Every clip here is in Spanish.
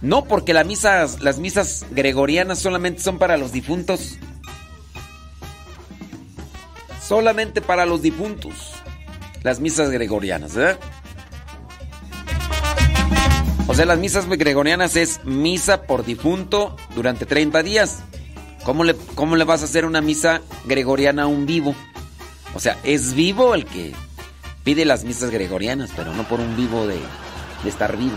No, porque las misas, las misas gregorianas solamente son para los difuntos. Solamente para los difuntos. Las misas gregorianas, ¿verdad? O sea, las misas gregorianas es misa por difunto durante 30 días. ¿Cómo le, cómo le vas a hacer una misa gregoriana a un vivo? O sea, es vivo el que pide las misas gregorianas, pero no por un vivo de, de estar vivo.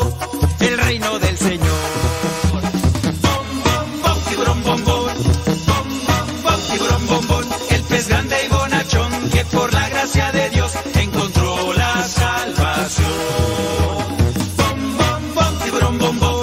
Bombo.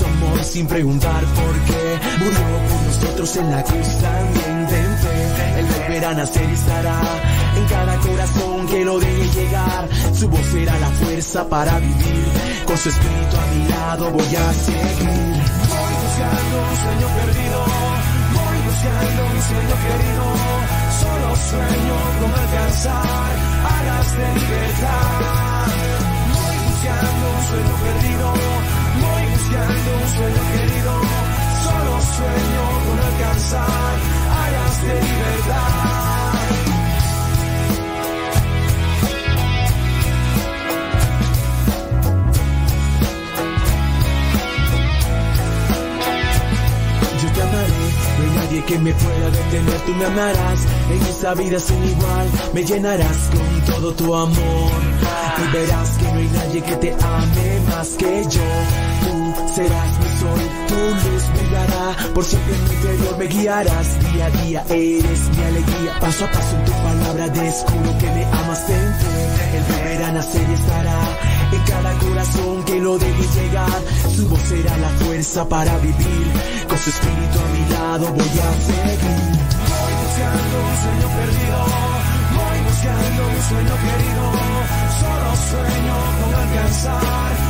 Su sin preguntar por qué. Murió por nosotros en la cruz también. Él volverá a nacer estará en cada corazón que lo deje llegar. Su voz será la fuerza para vivir. Con su espíritu a mi lado voy a seguir. Voy buscando un sueño perdido. Voy buscando un sueño querido. Solo sueño con alcanzar alas de libertad. Voy buscando un sueño perdido. Voy buscando un sueño querido. Solo sueño con alcanzar alas de libertad. Yo te amaré, no hay nadie que me pueda detener, tú me amarás, en esta vida sin igual, me llenarás con todo tu amor, y verás que no hay nadie que te ame más que yo, serás mi sol, tu luz brillará, por siempre en mi interior me guiarás, día a día eres mi alegría, paso a paso en tu palabra descubro que me amas. Dentro, el volverá a nacer y estará en cada corazón que lo deje llegar, su voz será la fuerza para vivir, con su espíritu a mi lado voy a seguir. Voy buscando un sueño perdido, voy buscando un sueño querido, solo sueño con alcanzar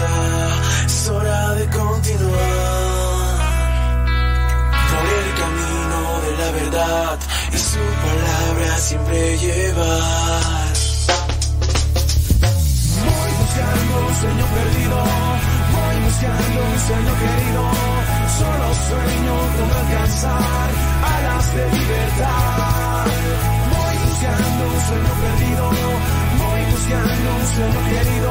Es hora de continuar por el camino de la verdad y su palabra siempre llevar. Voy buscando un sueño perdido, voy buscando un sueño querido, solo sueño con alcanzar alas de libertad. Voy buscando un sueño perdido, voy buscando un sueño querido,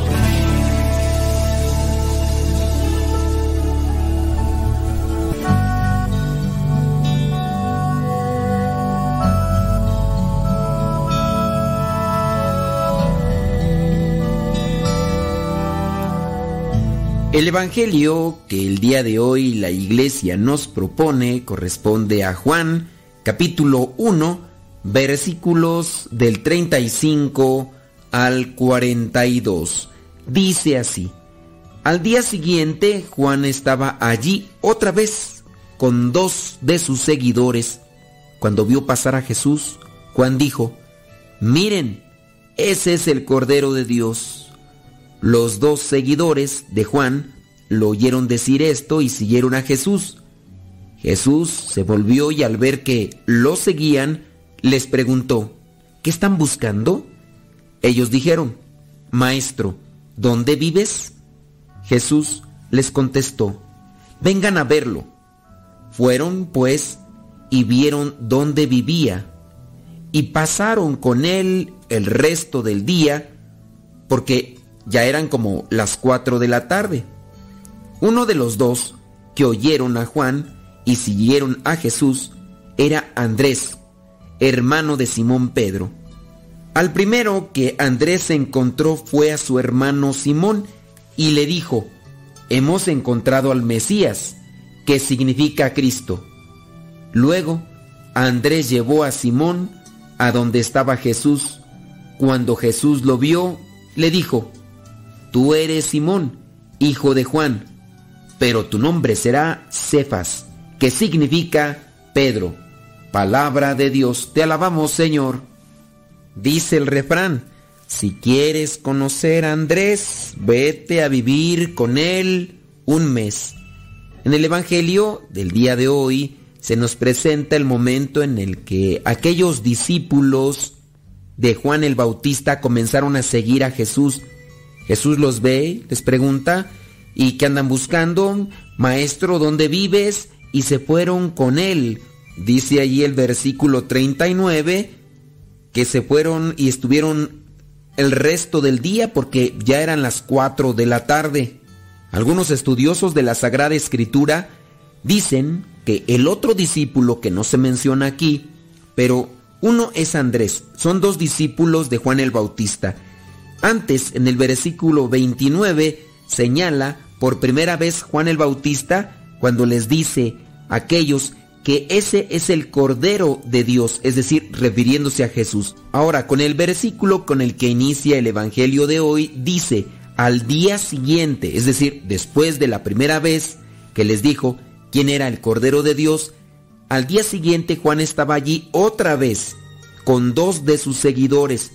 El Evangelio que el día de hoy la iglesia nos propone corresponde a Juan capítulo 1 versículos del 35 al 42. Dice así, al día siguiente Juan estaba allí otra vez con dos de sus seguidores. Cuando vio pasar a Jesús, Juan dijo, miren, ese es el Cordero de Dios. Los dos seguidores de Juan lo oyeron decir esto y siguieron a Jesús. Jesús se volvió y al ver que lo seguían, les preguntó, ¿qué están buscando? Ellos dijeron, Maestro, ¿dónde vives? Jesús les contestó, vengan a verlo. Fueron, pues, y vieron dónde vivía, y pasaron con él el resto del día, porque ya eran como las cuatro de la tarde. Uno de los dos que oyeron a Juan y siguieron a Jesús era Andrés, hermano de Simón Pedro. Al primero que Andrés encontró fue a su hermano Simón y le dijo, hemos encontrado al Mesías, que significa Cristo. Luego, Andrés llevó a Simón a donde estaba Jesús. Cuando Jesús lo vio, le dijo, Tú eres Simón, hijo de Juan. pero tu nombre será Cefas, que significa Pedro. Palabra de Dios, te alabamos Señor. Dice el refrán, si quieres conocer a Andrés, vete a vivir con él un mes. En el Evangelio del día de hoy se nos presenta el momento en el que aquellos discípulos de Juan el Bautista comenzaron a seguir a Jesús. Jesús los ve, les pregunta, ¿y qué andan buscando? Maestro, ¿dónde vives? Y se fueron con él. Dice allí el versículo 39 que se fueron y estuvieron el resto del día porque ya eran las 4 de la tarde. Algunos estudiosos de la Sagrada Escritura dicen que el otro discípulo que no se menciona aquí, pero uno es Andrés, son dos discípulos de Juan el Bautista. Antes, en el versículo 29, señala por primera vez Juan el Bautista cuando les dice a aquellos que ese es el Cordero de Dios, es decir, refiriéndose a Jesús. Ahora, con el versículo con el que inicia el Evangelio de hoy, dice, al día siguiente, es decir, después de la primera vez que les dijo quién era el Cordero de Dios, al día siguiente Juan estaba allí otra vez con dos de sus seguidores.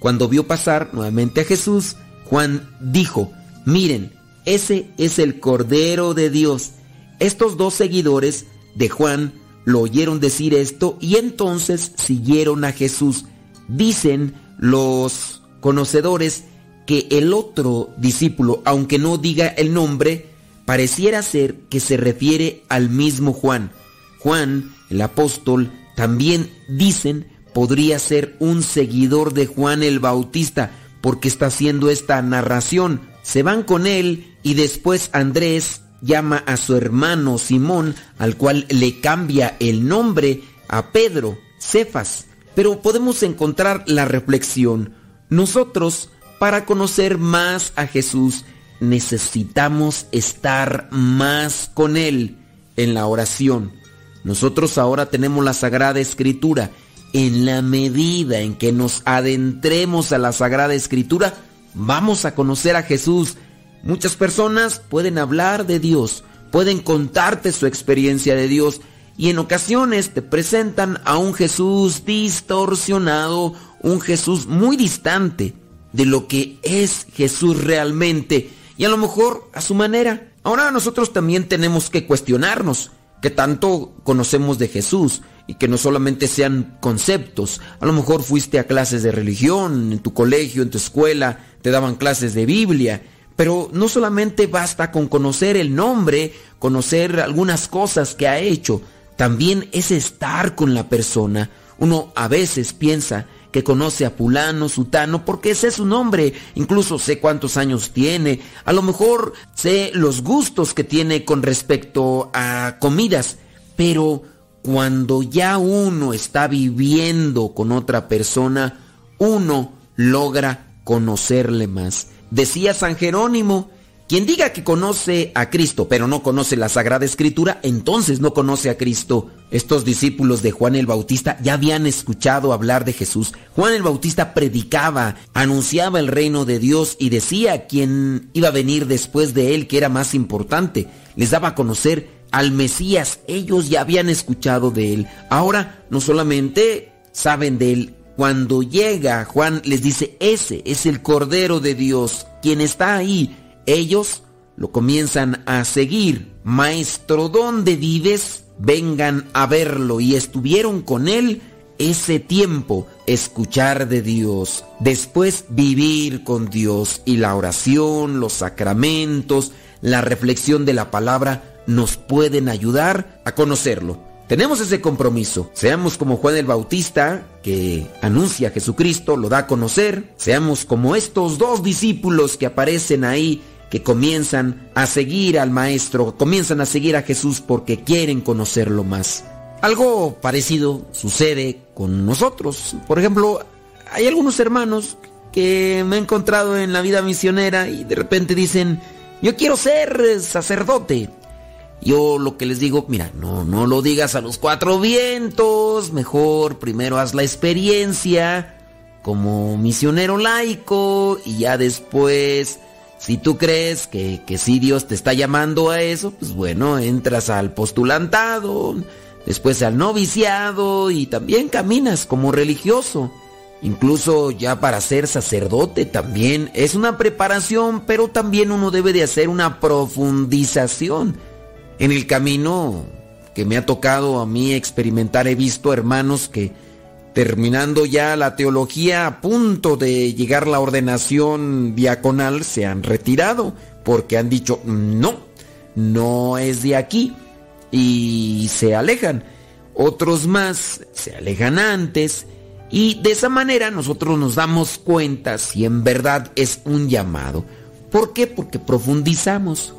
Cuando vio pasar nuevamente a Jesús, Juan dijo, miren, ese es el Cordero de Dios. Estos dos seguidores de Juan lo oyeron decir esto y entonces siguieron a Jesús. Dicen los conocedores que el otro discípulo, aunque no diga el nombre, pareciera ser que se refiere al mismo Juan. Juan, el apóstol, también dicen podría ser un seguidor de Juan el Bautista porque está haciendo esta narración. Se van con él y después Andrés llama a su hermano Simón, al cual le cambia el nombre a Pedro, Cefas. Pero podemos encontrar la reflexión. Nosotros, para conocer más a Jesús, necesitamos estar más con Él en la oración. Nosotros ahora tenemos la Sagrada Escritura. En la medida en que nos adentremos a la Sagrada Escritura, vamos a conocer a Jesús Muchas personas pueden hablar de Dios, pueden contarte su experiencia de Dios y en ocasiones te presentan a un Jesús distorsionado, un Jesús muy distante de lo que es Jesús realmente y a lo mejor a su manera. Ahora nosotros también tenemos que cuestionarnos que tanto conocemos de Jesús y que no solamente sean conceptos. A lo mejor fuiste a clases de religión, en tu colegio, en tu escuela, te daban clases de Biblia pero no solamente basta con conocer el nombre, conocer algunas cosas que ha hecho, también es estar con la persona. Uno a veces piensa que conoce a Pulano, Sutano, porque es su nombre, incluso sé cuántos años tiene, a lo mejor sé los gustos que tiene con respecto a comidas, pero cuando ya uno está viviendo con otra persona, uno logra conocerle más. Decía San Jerónimo, quien diga que conoce a Cristo pero no conoce la Sagrada Escritura, entonces no conoce a Cristo. Estos discípulos de Juan el Bautista ya habían escuchado hablar de Jesús. Juan el Bautista predicaba, anunciaba el reino de Dios y decía quién iba a venir después de él que era más importante. Les daba a conocer al Mesías. Ellos ya habían escuchado de él. Ahora no solamente saben de él, cuando llega Juan les dice, ese es el Cordero de Dios, quien está ahí. Ellos lo comienzan a seguir. Maestro, ¿dónde vives? Vengan a verlo. Y estuvieron con él ese tiempo, escuchar de Dios, después vivir con Dios y la oración, los sacramentos, la reflexión de la palabra nos pueden ayudar a conocerlo. Tenemos ese compromiso. Seamos como Juan el Bautista, que anuncia a Jesucristo, lo da a conocer. Seamos como estos dos discípulos que aparecen ahí, que comienzan a seguir al Maestro, comienzan a seguir a Jesús porque quieren conocerlo más. Algo parecido sucede con nosotros. Por ejemplo, hay algunos hermanos que me he encontrado en la vida misionera y de repente dicen, yo quiero ser sacerdote. Yo lo que les digo, mira, no, no lo digas a los cuatro vientos, mejor primero haz la experiencia como misionero laico y ya después Si tú crees que, que sí Dios te está llamando a eso, pues bueno, entras al postulantado, después al noviciado y también caminas como religioso. Incluso ya para ser sacerdote también es una preparación, pero también uno debe de hacer una profundización. En el camino que me ha tocado a mí experimentar he visto hermanos que terminando ya la teología a punto de llegar la ordenación diaconal se han retirado porque han dicho no, no es de aquí y se alejan. Otros más se alejan antes y de esa manera nosotros nos damos cuenta si en verdad es un llamado. ¿Por qué? Porque profundizamos.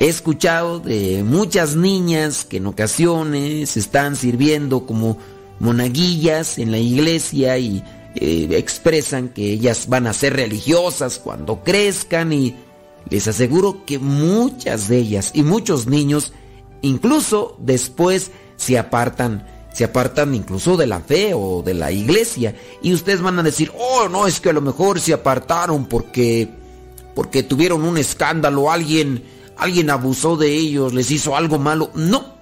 He escuchado de muchas niñas que en ocasiones están sirviendo como monaguillas en la iglesia y eh, expresan que ellas van a ser religiosas cuando crezcan y les aseguro que muchas de ellas y muchos niños incluso después se apartan, se apartan incluso de la fe o de la iglesia. Y ustedes van a decir, "Oh, no, es que a lo mejor se apartaron porque porque tuvieron un escándalo, alguien alguien abusó de ellos, les hizo algo malo." No.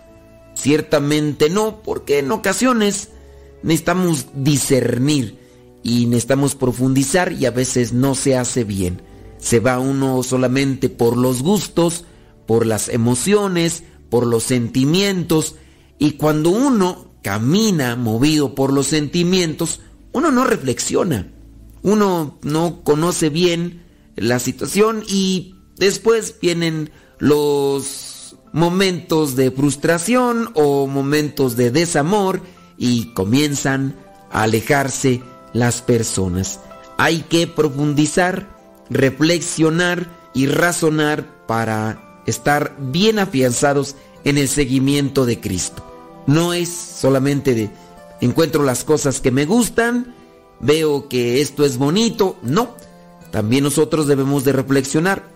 Ciertamente no, porque en ocasiones necesitamos discernir y necesitamos profundizar y a veces no se hace bien. Se va uno solamente por los gustos, por las emociones, por los sentimientos y cuando uno camina movido por los sentimientos, uno no reflexiona, uno no conoce bien la situación y después vienen los momentos de frustración o momentos de desamor y comienzan a alejarse las personas. Hay que profundizar, reflexionar y razonar para estar bien afianzados en el seguimiento de Cristo. No es solamente de encuentro las cosas que me gustan, veo que esto es bonito, no. También nosotros debemos de reflexionar.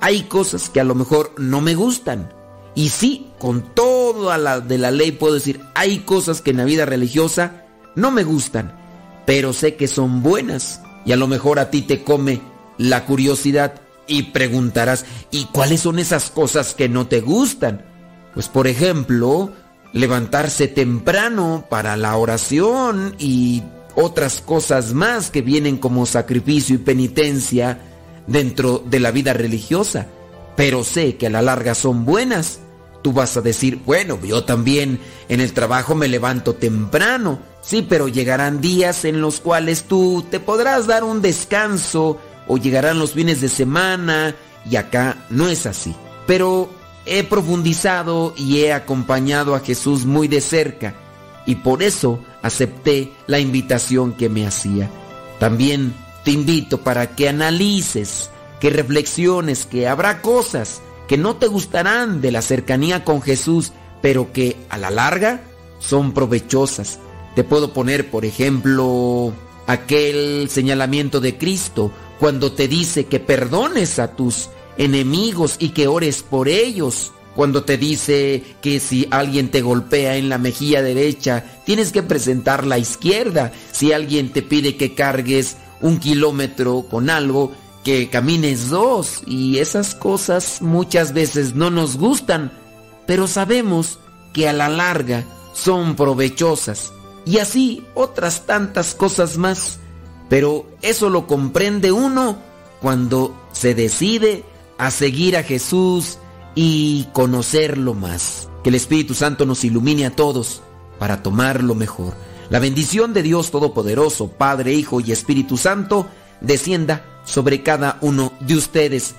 Hay cosas que a lo mejor no me gustan, y sí, con toda la de la ley puedo decir, hay cosas que en la vida religiosa no me gustan, pero sé que son buenas. Y a lo mejor a ti te come la curiosidad y preguntarás, ¿y cuáles son esas cosas que no te gustan? Pues por ejemplo, levantarse temprano para la oración y otras cosas más que vienen como sacrificio y penitencia dentro de la vida religiosa pero sé que a la larga son buenas. Tú vas a decir, bueno, yo también en el trabajo me levanto temprano. Sí, pero llegarán días en los cuales tú te podrás dar un descanso o llegarán los fines de semana y acá no es así. Pero he profundizado y he acompañado a Jesús muy de cerca y por eso acepté la invitación que me hacía. También te invito para que analices que reflexiones que habrá cosas que no te gustarán de la cercanía con Jesús, pero que a la larga son provechosas. Te puedo poner, por ejemplo, aquel señalamiento de Cristo cuando te dice que perdones a tus enemigos y que ores por ellos. Cuando te dice que si alguien te golpea en la mejilla derecha, tienes que presentar la izquierda. Si alguien te pide que cargues un kilómetro con algo, que camines dos y esas cosas muchas veces no nos gustan, pero sabemos que a la larga son provechosas y así otras tantas cosas más. Pero eso lo comprende uno cuando se decide a seguir a Jesús y conocerlo más. Que el Espíritu Santo nos ilumine a todos para tomar lo mejor. La bendición de Dios Todopoderoso, Padre, Hijo y Espíritu Santo, descienda sobre cada uno de ustedes.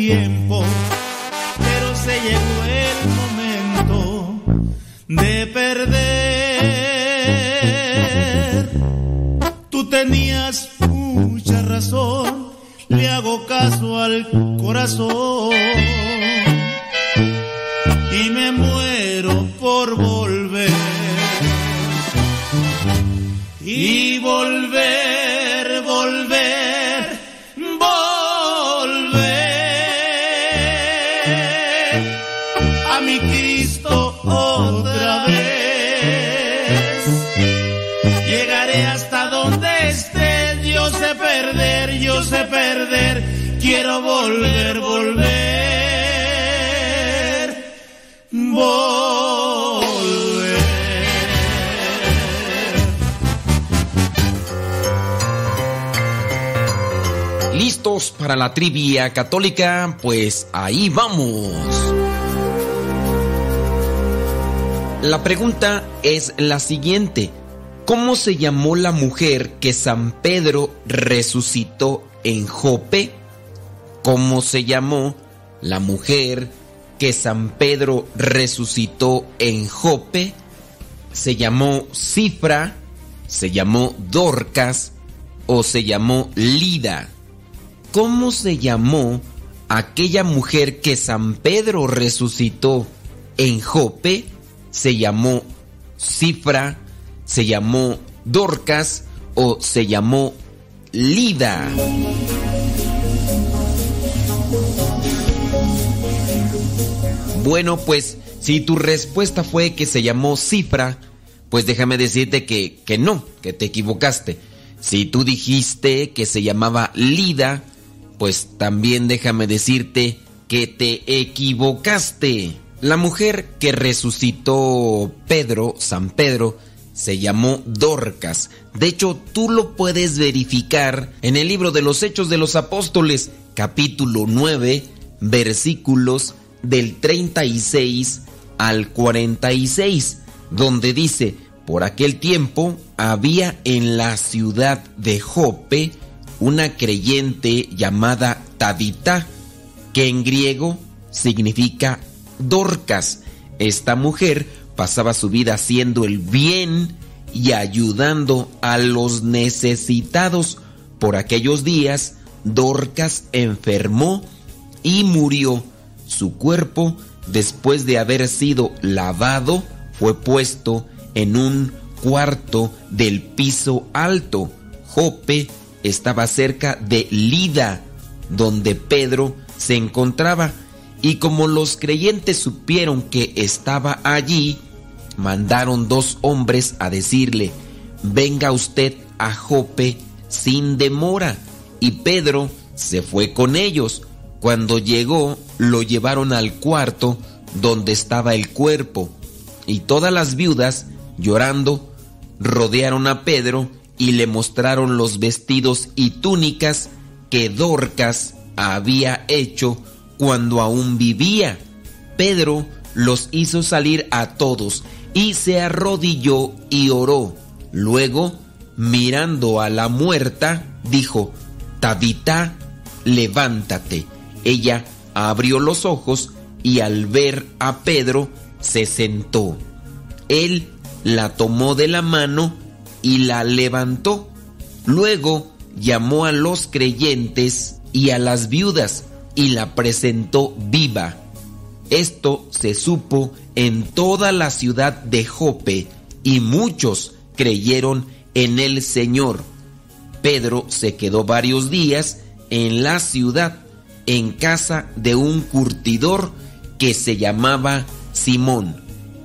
Tiempo, la trivia católica? Pues ahí vamos. La pregunta es la siguiente. ¿Cómo se llamó la mujer que San Pedro resucitó en Jope? ¿Cómo se llamó la mujer que San Pedro resucitó en Jope? ¿Se llamó Cifra? ¿Se llamó Dorcas? ¿O se llamó Lida? ¿Cómo se llamó aquella mujer que San Pedro resucitó en Jope? ¿Se llamó Cifra? ¿Se llamó Dorcas? ¿O se llamó Lida? Bueno, pues si tu respuesta fue que se llamó Cifra, pues déjame decirte que, que no, que te equivocaste. Si tú dijiste que se llamaba Lida, pues también déjame decirte que te equivocaste. La mujer que resucitó Pedro, San Pedro, se llamó Dorcas. De hecho, tú lo puedes verificar en el libro de los Hechos de los Apóstoles, capítulo 9, versículos del 36 al 46, donde dice, por aquel tiempo había en la ciudad de Jope una creyente llamada Tabita, que en griego significa Dorcas. Esta mujer pasaba su vida haciendo el bien y ayudando a los necesitados. Por aquellos días, Dorcas enfermó y murió. Su cuerpo, después de haber sido lavado, fue puesto en un cuarto del piso alto. Jope estaba cerca de Lida, donde Pedro se encontraba, y como los creyentes supieron que estaba allí, mandaron dos hombres a decirle, venga usted a Jope sin demora. Y Pedro se fue con ellos. Cuando llegó, lo llevaron al cuarto donde estaba el cuerpo. Y todas las viudas, llorando, rodearon a Pedro y le mostraron los vestidos y túnicas que Dorcas había hecho cuando aún vivía. Pedro los hizo salir a todos y se arrodilló y oró. Luego, mirando a la muerta, dijo, Tabita, levántate. Ella abrió los ojos y al ver a Pedro se sentó. Él la tomó de la mano y la levantó. Luego llamó a los creyentes y a las viudas y la presentó viva. Esto se supo en toda la ciudad de Jope y muchos creyeron en el Señor. Pedro se quedó varios días en la ciudad, en casa de un curtidor que se llamaba Simón.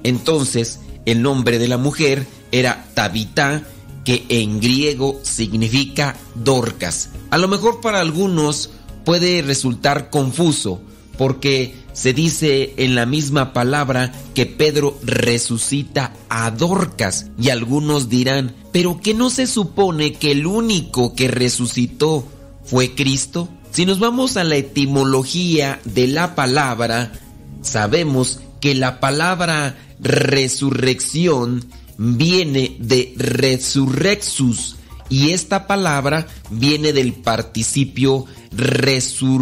Entonces el nombre de la mujer era Tabitá, que en griego significa Dorcas. A lo mejor para algunos puede resultar confuso, porque se dice en la misma palabra que Pedro resucita a Dorcas y algunos dirán, pero que no se supone que el único que resucitó fue Cristo. Si nos vamos a la etimología de la palabra, sabemos que la palabra resurrección viene de resurrexus y esta palabra viene del participio resurgere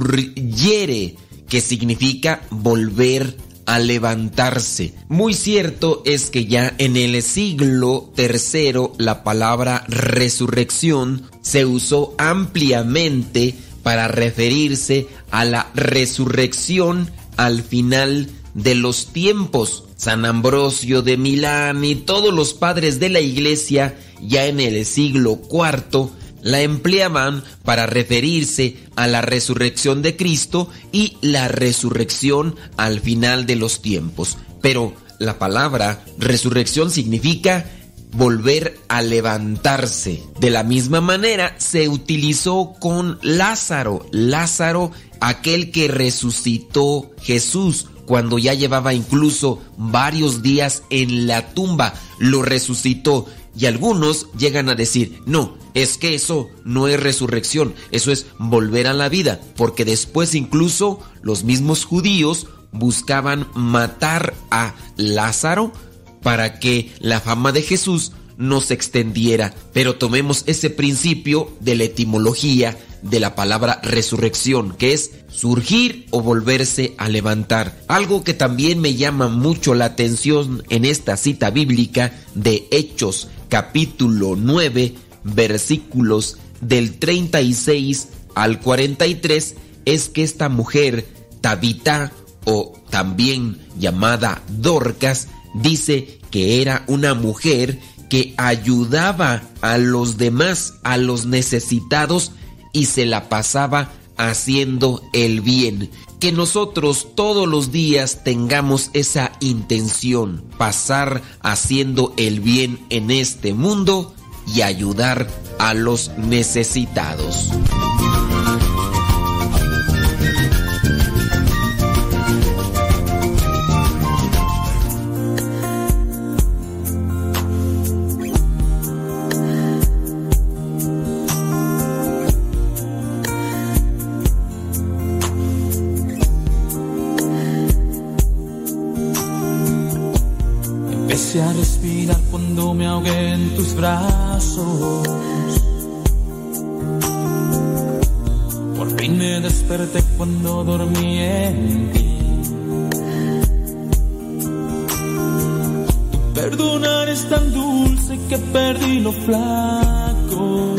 que significa volver a levantarse. Muy cierto es que ya en el siglo III la palabra resurrección se usó ampliamente para referirse a la resurrección al final de los tiempos. San Ambrosio de Milán y todos los padres de la iglesia ya en el siglo IV la empleaban para referirse a la resurrección de Cristo y la resurrección al final de los tiempos. Pero la palabra resurrección significa volver a levantarse. De la misma manera se utilizó con Lázaro. Lázaro, aquel que resucitó Jesús cuando ya llevaba incluso varios días en la tumba, lo resucitó. Y algunos llegan a decir, no, es que eso no es resurrección, eso es volver a la vida, porque después incluso los mismos judíos buscaban matar a Lázaro para que la fama de Jesús no se extendiera. Pero tomemos ese principio de la etimología de la palabra resurrección, que es surgir o volverse a levantar. Algo que también me llama mucho la atención en esta cita bíblica de Hechos capítulo 9 versículos del 36 al 43 es que esta mujer, Tabita o también llamada Dorcas, dice que era una mujer que ayudaba a los demás, a los necesitados, y se la pasaba haciendo el bien. Que nosotros todos los días tengamos esa intención, pasar haciendo el bien en este mundo y ayudar a los necesitados. Respirar cuando me ahogué en tus brazos. Por fin me desperté cuando dormí en ti. Tu perdonar es tan dulce que perdí lo flaco.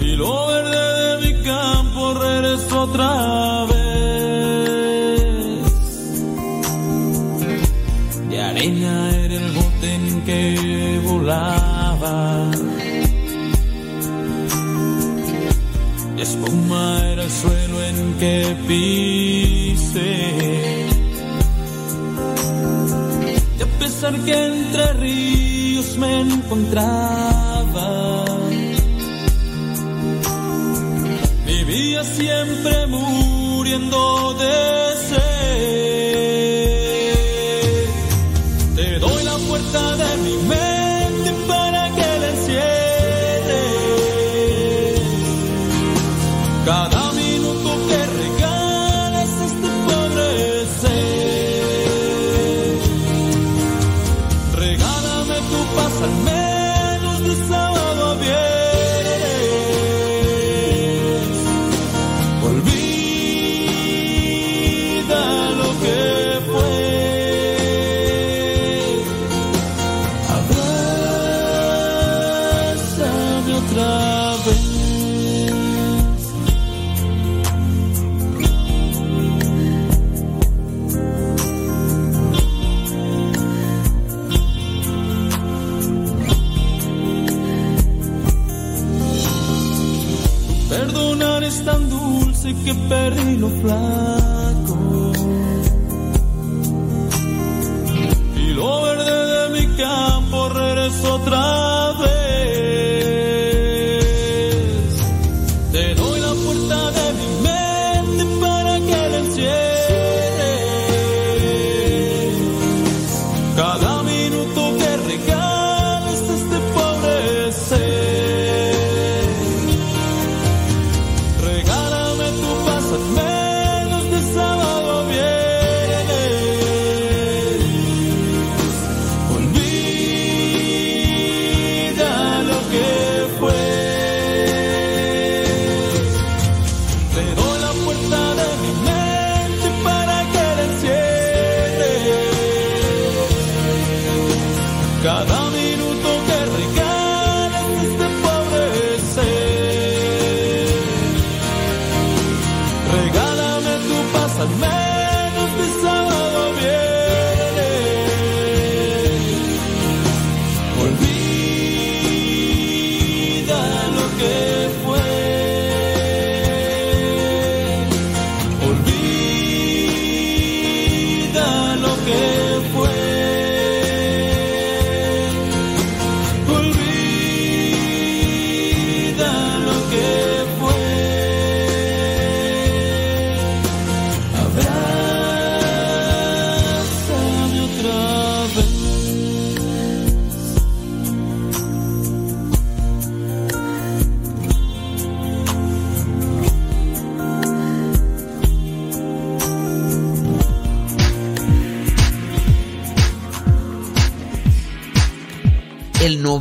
Y lo verde de mi campo regresó otra vez. De espuma era el suelo en que pisé. Y a pesar que entre ríos me encontraba, vivía siempre muriendo de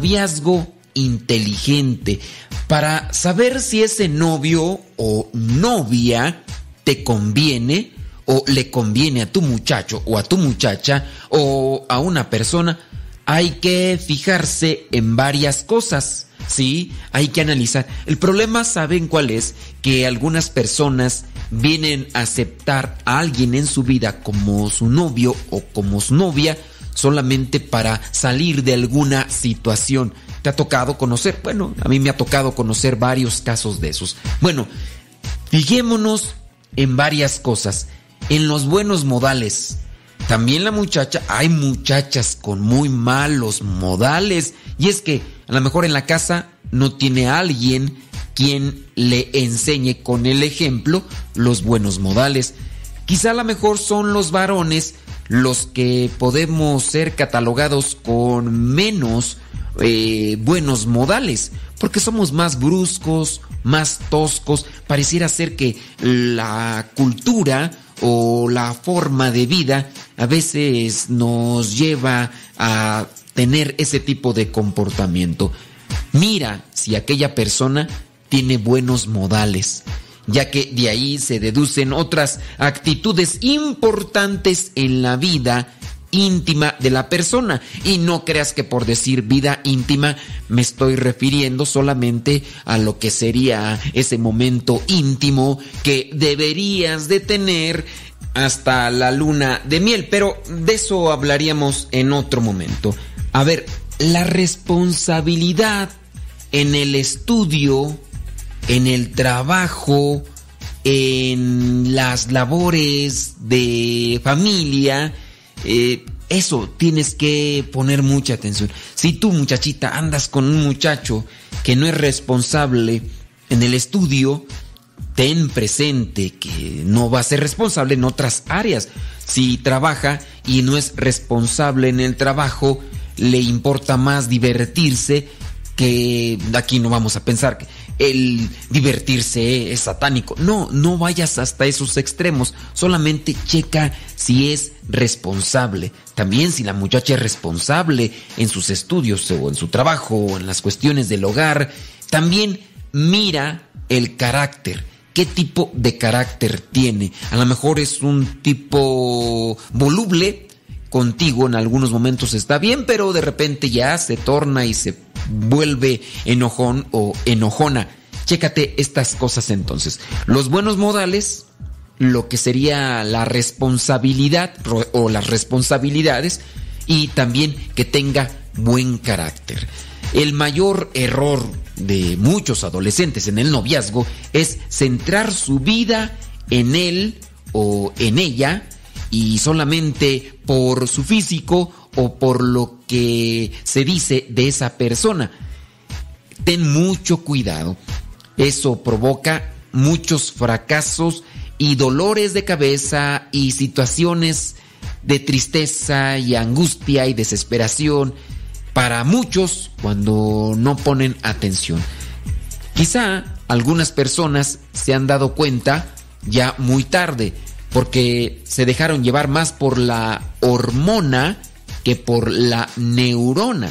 noviazgo inteligente para saber si ese novio o novia te conviene o le conviene a tu muchacho o a tu muchacha o a una persona, hay que fijarse en varias cosas, ¿sí? Hay que analizar. El problema, ¿saben cuál es? Que algunas personas vienen a aceptar a alguien en su vida como su novio o como su novia solamente para salir de alguna situación. ¿Te ha tocado conocer? Bueno, a mí me ha tocado conocer varios casos de esos. Bueno, fijémonos en varias cosas. En los buenos modales. También la muchacha, hay muchachas con muy malos modales. Y es que a lo mejor en la casa no tiene alguien quien le enseñe con el ejemplo los buenos modales. Quizá a lo mejor son los varones los que podemos ser catalogados con menos eh, buenos modales, porque somos más bruscos, más toscos, pareciera ser que la cultura o la forma de vida a veces nos lleva a tener ese tipo de comportamiento. Mira si aquella persona tiene buenos modales, ya que de ahí se deducen otras actitudes importantes en la vida íntima de la persona. Y no creas que por decir vida íntima me estoy refiriendo solamente a lo que sería ese momento íntimo que deberías de tener hasta la luna de miel. Pero de eso hablaríamos en otro momento. A ver, la responsabilidad en el estudio, en el trabajo, en las labores de familia, eh, eso tienes que poner mucha atención. Si tú, muchachita, andas con un muchacho que no es responsable en el estudio, ten presente que no va a ser responsable en otras áreas. Si trabaja y no es responsable en el trabajo, le importa más divertirse que aquí no vamos a pensar que el divertirse es satánico. No, no vayas hasta esos extremos. Solamente checa si es responsable. También si la muchacha es responsable en sus estudios o en su trabajo o en las cuestiones del hogar. También mira el carácter. ¿Qué tipo de carácter tiene? A lo mejor es un tipo voluble, contigo en algunos momentos está bien, pero de repente ya se torna y se vuelve enojón o enojona. Chécate estas cosas entonces. Los buenos modales, lo que sería la responsabilidad o las responsabilidades y también que tenga buen carácter. El mayor error de muchos adolescentes en el noviazgo es centrar su vida en él o en ella y solamente por su físico o por lo que se dice de esa persona. Ten mucho cuidado. Eso provoca muchos fracasos y dolores de cabeza y situaciones de tristeza y angustia y desesperación para muchos cuando no ponen atención. Quizá algunas personas se han dado cuenta ya muy tarde porque se dejaron llevar más por la hormona que por la neurona.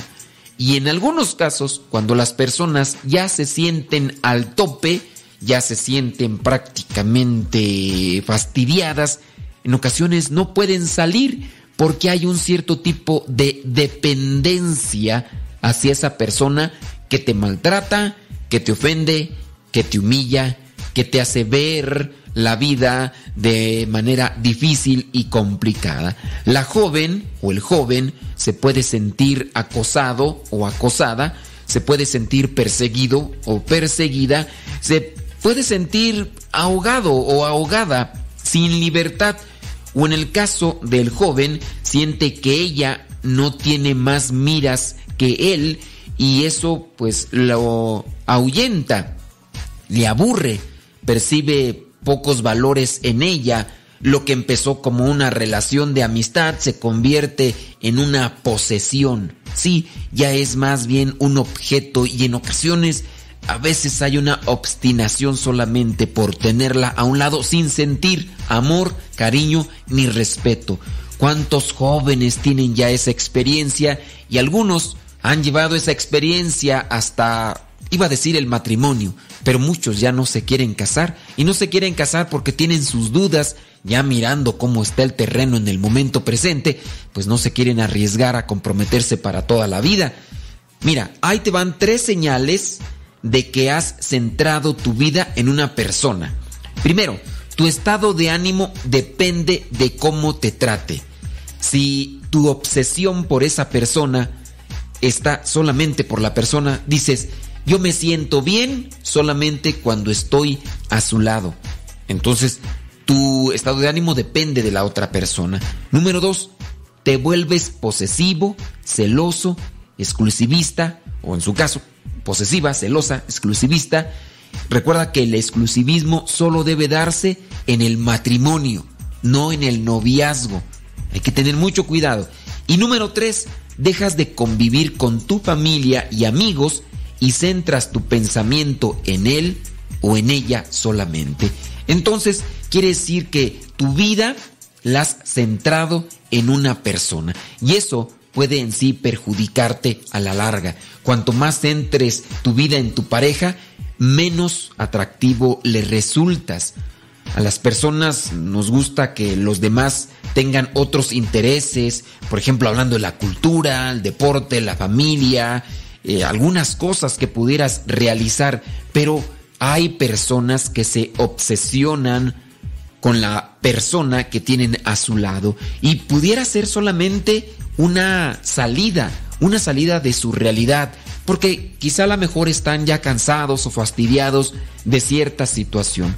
Y en algunos casos, cuando las personas ya se sienten al tope, ya se sienten prácticamente fastidiadas, en ocasiones no pueden salir porque hay un cierto tipo de dependencia hacia esa persona que te maltrata, que te ofende, que te humilla, que te hace ver la vida de manera difícil y complicada. La joven o el joven se puede sentir acosado o acosada, se puede sentir perseguido o perseguida, se puede sentir ahogado o ahogada, sin libertad, o en el caso del joven, siente que ella no tiene más miras que él y eso pues lo ahuyenta, le aburre, percibe pocos valores en ella, lo que empezó como una relación de amistad se convierte en una posesión. Sí, ya es más bien un objeto y en ocasiones a veces hay una obstinación solamente por tenerla a un lado sin sentir amor, cariño ni respeto. ¿Cuántos jóvenes tienen ya esa experiencia y algunos han llevado esa experiencia hasta iba a decir el matrimonio, pero muchos ya no se quieren casar y no se quieren casar porque tienen sus dudas, ya mirando cómo está el terreno en el momento presente, pues no se quieren arriesgar a comprometerse para toda la vida. Mira, ahí te van tres señales de que has centrado tu vida en una persona. Primero, tu estado de ánimo depende de cómo te trate. Si tu obsesión por esa persona está solamente por la persona, dices, yo me siento bien solamente cuando estoy a su lado. Entonces, tu estado de ánimo depende de la otra persona. Número dos, te vuelves posesivo, celoso, exclusivista, o en su caso, posesiva, celosa, exclusivista. Recuerda que el exclusivismo solo debe darse en el matrimonio, no en el noviazgo. Hay que tener mucho cuidado. Y número tres, dejas de convivir con tu familia y amigos y centras tu pensamiento en él o en ella solamente. Entonces, quiere decir que tu vida la has centrado en una persona. Y eso puede en sí perjudicarte a la larga. Cuanto más centres tu vida en tu pareja, menos atractivo le resultas. A las personas nos gusta que los demás tengan otros intereses, por ejemplo, hablando de la cultura, el deporte, la familia, eh, algunas cosas que pudieras realizar, pero hay personas que se obsesionan con la persona que tienen a su lado y pudiera ser solamente una salida, una salida de su realidad, porque quizá a lo mejor están ya cansados o fastidiados de cierta situación.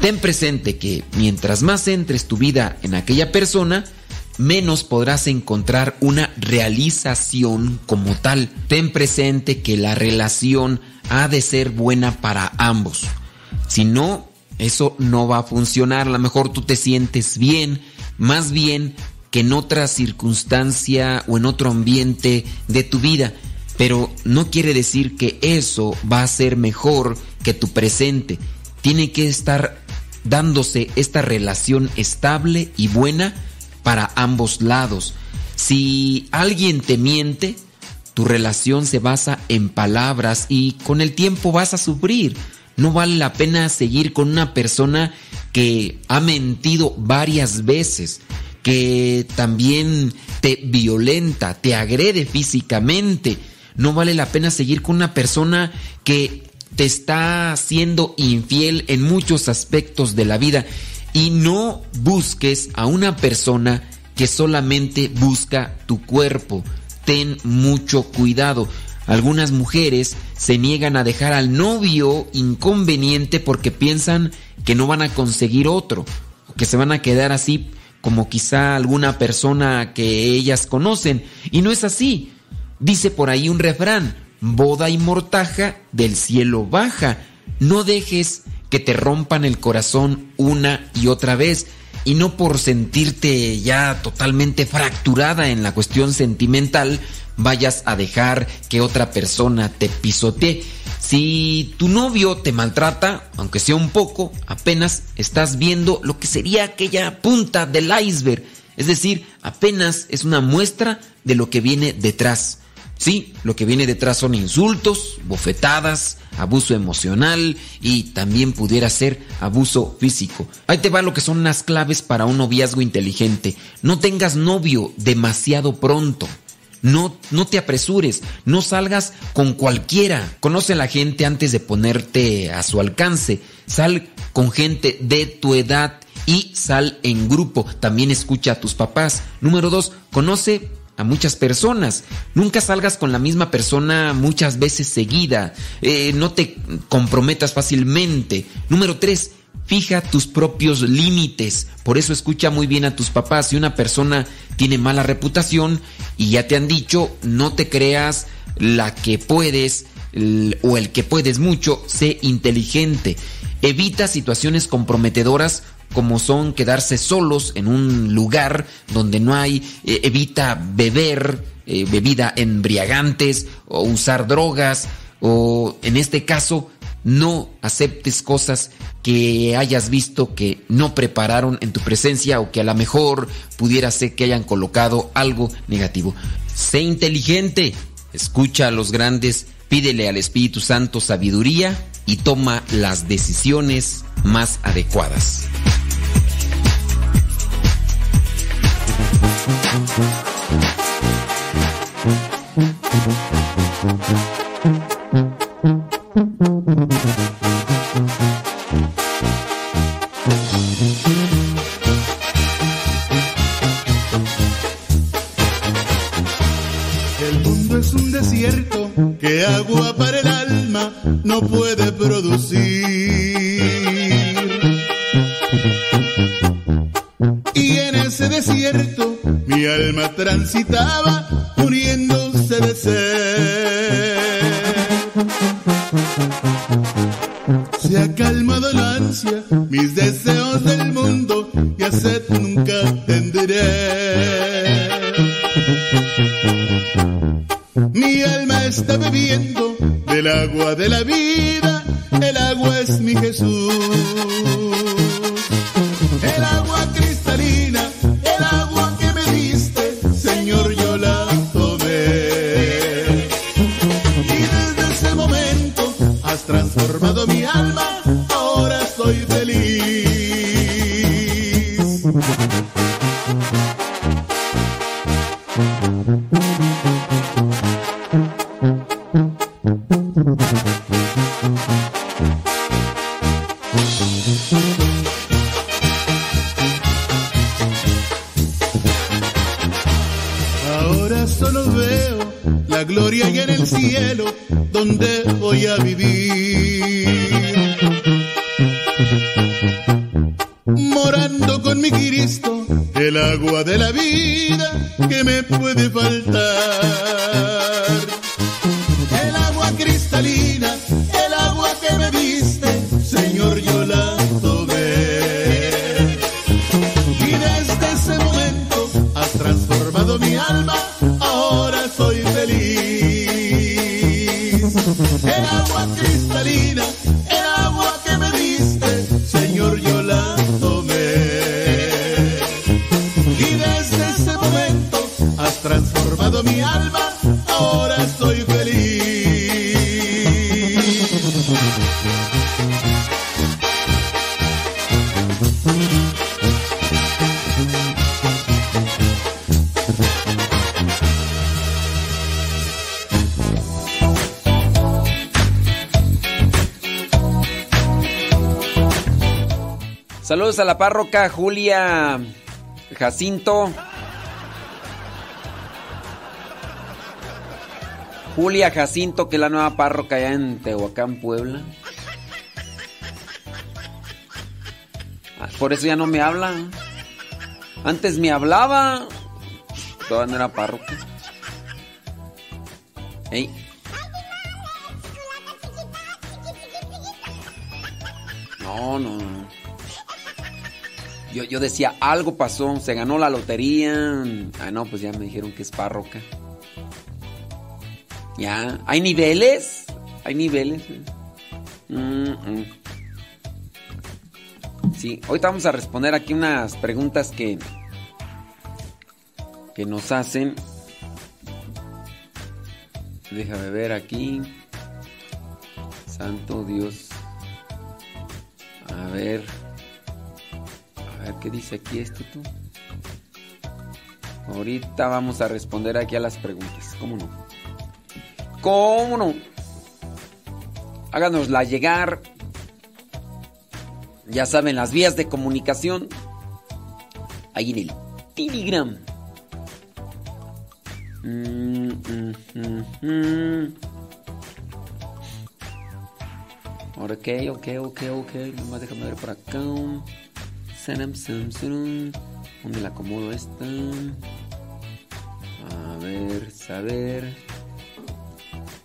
Ten presente que mientras más entres tu vida en aquella persona, menos podrás encontrar una realización como tal. Ten presente que la relación ha de ser buena para ambos. Si no, eso no va a funcionar. A lo mejor tú te sientes bien, más bien que en otra circunstancia o en otro ambiente de tu vida. Pero no quiere decir que eso va a ser mejor que tu presente. Tiene que estar dándose esta relación estable y buena para ambos lados. Si alguien te miente, tu relación se basa en palabras y con el tiempo vas a sufrir. No vale la pena seguir con una persona que ha mentido varias veces. que también te violenta, te agrede físicamente. No vale la pena seguir con una persona que te está siendo infiel en muchos aspectos de la vida y no busques a una persona que solamente busca tu cuerpo. Ten mucho cuidado. Algunas mujeres se niegan a dejar al novio inconveniente porque piensan que no van a conseguir otro, que se van a quedar así como quizá alguna persona que ellas conocen. Y no es así. Dice por ahí un refrán, boda y mortaja del cielo baja. No dejes que te rompan el corazón una y otra vez y no por sentirte ya totalmente fracturada en la cuestión sentimental vayas a dejar que otra persona te pisotee. Si tu novio te maltrata, aunque sea un poco, apenas estás viendo lo que sería aquella punta del iceberg. Es decir, apenas es una muestra de lo que viene detrás. Sí, lo que viene detrás son insultos, bofetadas, abuso emocional y también pudiera ser abuso físico. Ahí te va lo que son las claves para un noviazgo inteligente. No tengas novio demasiado pronto. No, no te apresures, no salgas con cualquiera. Conoce a la gente antes de ponerte a su alcance. Sal con gente de tu edad y sal en grupo. También escucha a tus papás. Número dos, conoce a muchas personas. Nunca salgas con la misma persona muchas veces seguida. Eh, no te comprometas fácilmente. Número tres, fija tus propios límites. Por eso escucha muy bien a tus papás. Si una persona tiene mala reputación y ya te han dicho, no te creas la que puedes o el que puedes mucho, sé inteligente. Evita situaciones comprometedoras como son quedarse solos en un lugar donde no hay, eh, evita beber eh, bebida embriagantes o usar drogas o en este caso no aceptes cosas que hayas visto que no prepararon en tu presencia o que a lo mejor pudiera ser que hayan colocado algo negativo. Sé inteligente, escucha a los grandes, pídele al Espíritu Santo sabiduría y toma las decisiones más adecuadas. Que agua para el alma no puede producir. Desierto mi alma transitaba muriéndose de sed. Se ha calmado la ansia, mis deseos del mundo y a sed nunca tendré. Mi alma está bebiendo del agua de la vida, el agua es mi Jesús. Saludos a la párroca Julia Jacinto. Julia Jacinto, que es la nueva párroca allá en Tehuacán, Puebla. Por eso ya no me habla. Antes me hablaba. Todavía no era párroca. Ey. No, no, no. Yo, yo decía, algo pasó, se ganó la lotería. Ah, no, pues ya me dijeron que es párroca. Ya, hay niveles. Hay niveles. Mm, mm. Sí, ahorita vamos a responder aquí unas preguntas que que nos hacen. Déjame ver aquí. Santo Dios. A ver. A ver qué dice aquí esto tú. Ahorita vamos a responder aquí a las preguntas. ¿Cómo no? ¿Cómo no? Háganosla llegar. Ya saben, las vías de comunicación. Ahí en el Telegram. Mm, mm, mm. Ok, ok, ok, ok. Nomás déjame ver por acá. ¿Dónde la acomodo esta? A ver, saber.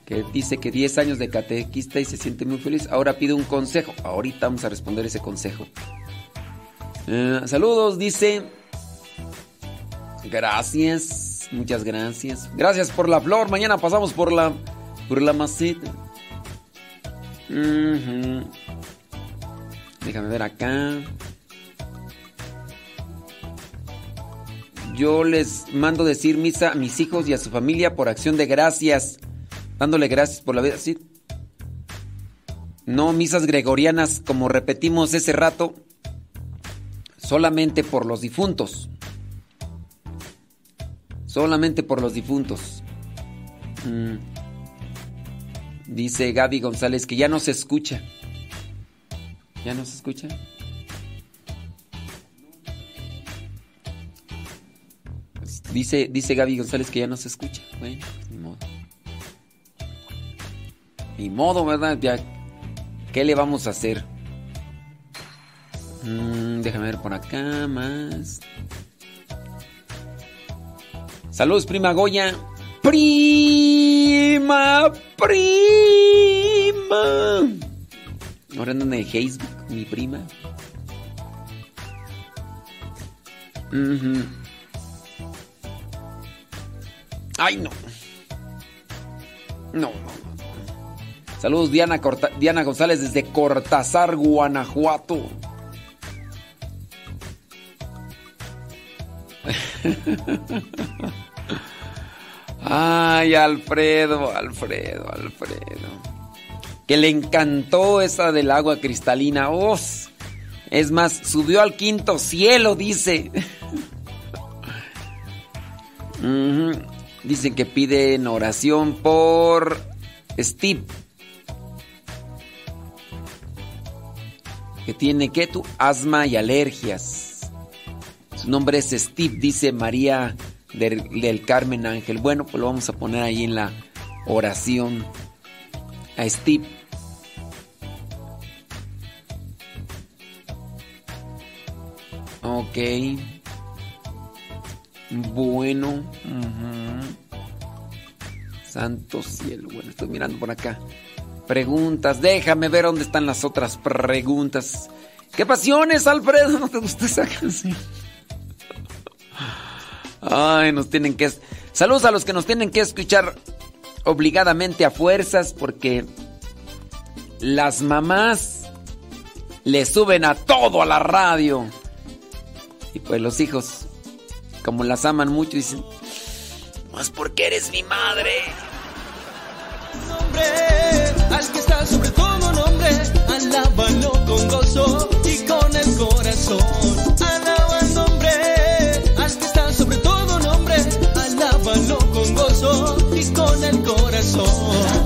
Que dice que 10 años de catequista y se siente muy feliz. Ahora pide un consejo. Ahorita vamos a responder ese consejo. Eh, saludos, dice. Gracias, muchas gracias. Gracias por la flor. Mañana pasamos por la por la maceta. Déjame ver acá. Yo les mando decir misa a mis hijos y a su familia por acción de gracias. Dándole gracias por la vida. Sí. No misas gregorianas, como repetimos ese rato, solamente por los difuntos. Solamente por los difuntos. Mm. Dice Gaby González que ya no se escucha. ¿Ya no se escucha? Dice, dice Gaby González que ya no se escucha. Bueno, ni modo. Ni modo, ¿verdad? Ya, ¿qué le vamos a hacer? Mm, déjame ver por acá más. Saludos, prima Goya. Prima, prima. Ahora andan en Facebook, mi prima. Ujú. Ay. No, no, no. Saludos, Diana, Corta- Diana González desde Cortázar, Guanajuato. Ay, Alfredo, Alfredo, Alfredo. Que le encantó esa del agua cristalina. ¡Os! Es más, subió al quinto cielo, dice. Dicen que piden oración por Steve. Que tiene que tu asma y alergias. Su nombre es Steve, dice María del, Carmen Ángel. Bueno, pues lo vamos a poner ahí en la oración a Steve. Ok. Bueno. Santo cielo. Bueno, estoy mirando por acá. Preguntas. Déjame ver dónde están las otras preguntas. ¿Qué pasiones, Alfredo? ¿No te gusta esa canción? Ay, nos tienen que... Saludos a los que nos tienen que escuchar obligadamente a fuerzas porque las mamás le suben a todo a la radio. Y pues los hijos, como las aman mucho, dicen, más porque eres mi madre. Al que está sobre todo nombre, alábalo con gozo y con el corazón. Alaba el nombre, al que está sobre todo nombre, alábalo con gozo y con el corazón.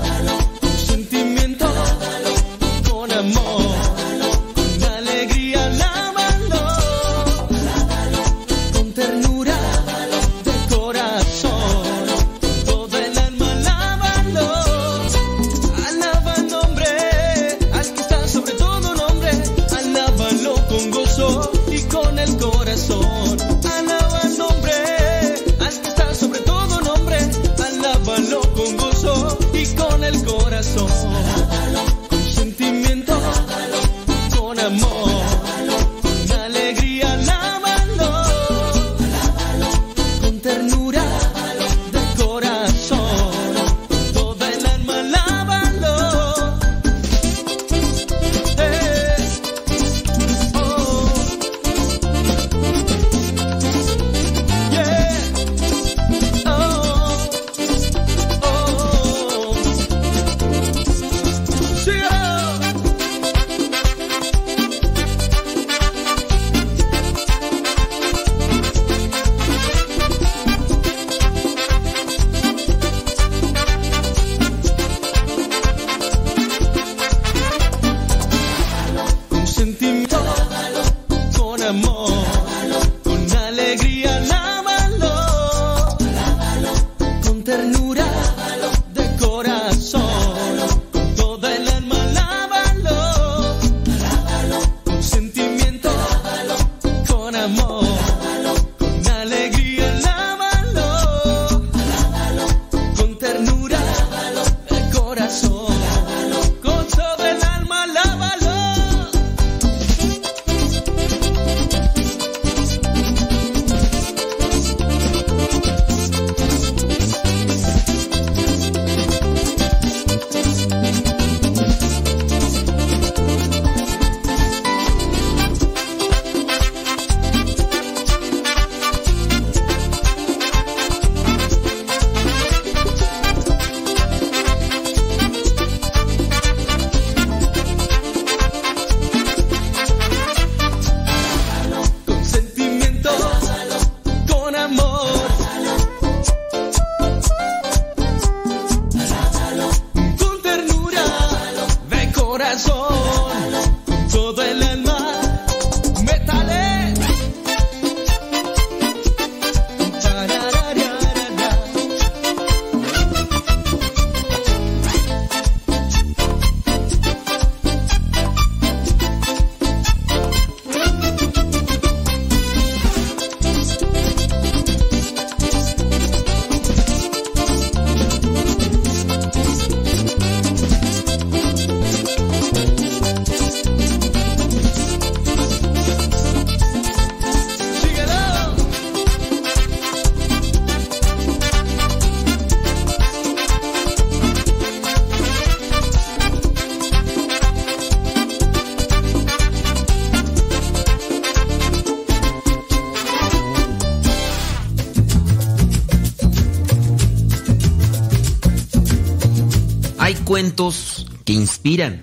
Inspiran,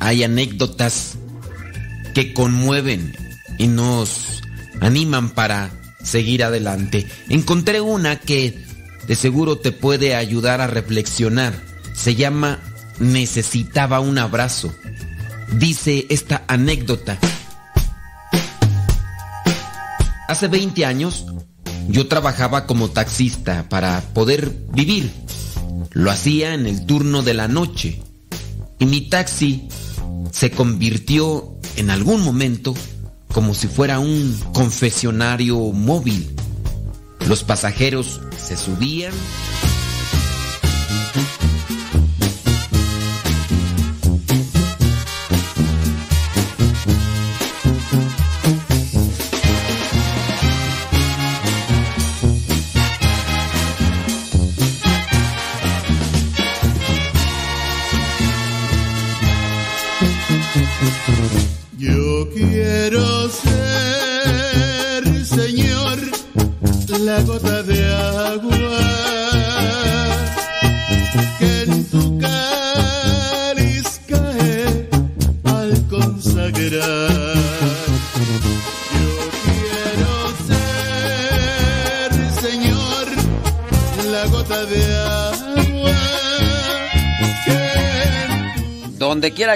hay anécdotas que conmueven y nos animan para seguir adelante. Encontré una que de seguro te puede ayudar a reflexionar. Se llama Necesitaba un abrazo. Dice esta anécdota. Hace 20 años yo trabajaba como taxista para poder vivir. Lo hacía en el turno de la noche. Y mi taxi se convirtió en algún momento como si fuera un confesionario móvil. Los pasajeros se subían.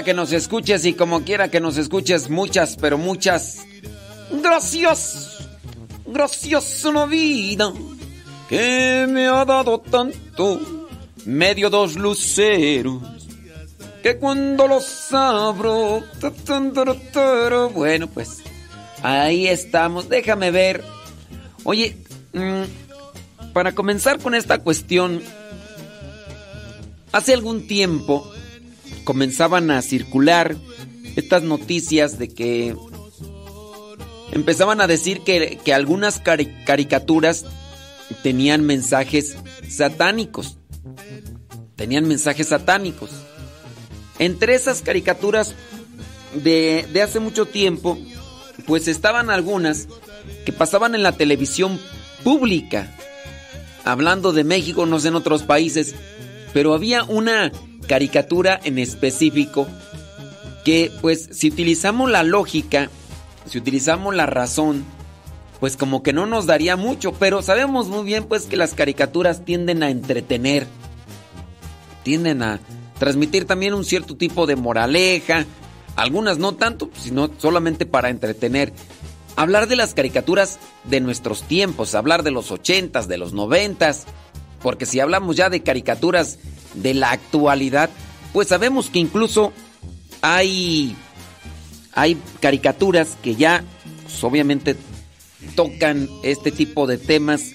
Que nos escuches y como quiera que nos escuches, muchas, pero muchas. Gracias. Gracias a la vida que me ha dado tanto. Medio dos luceros que cuando los abro. Bueno, pues Ahí estamos. Déjame ver. Oye, mm, para comenzar con esta cuestión, hace algún tiempo comenzaban a circular estas noticias de que empezaban a decir que, que algunas cari- caricaturas tenían mensajes satánicos. Tenían mensajes satánicos. Entre esas caricaturas de, de hace mucho tiempo, pues estaban algunas que pasaban en la televisión pública. Hablando de México, no sé en otros países, pero había una caricatura en específico que pues si utilizamos la lógica, si utilizamos la razón, pues como que no nos daría mucho, pero sabemos muy bien pues que las caricaturas tienden a entretener, tienden a transmitir también un cierto tipo de moraleja, algunas no tanto, sino solamente para entretener. Hablar de las caricaturas de nuestros tiempos, hablar de los ochentas, de los noventas, porque si hablamos ya de caricaturas de la actualidad, pues sabemos que incluso hay, hay caricaturas que ya pues, obviamente tocan este tipo de temas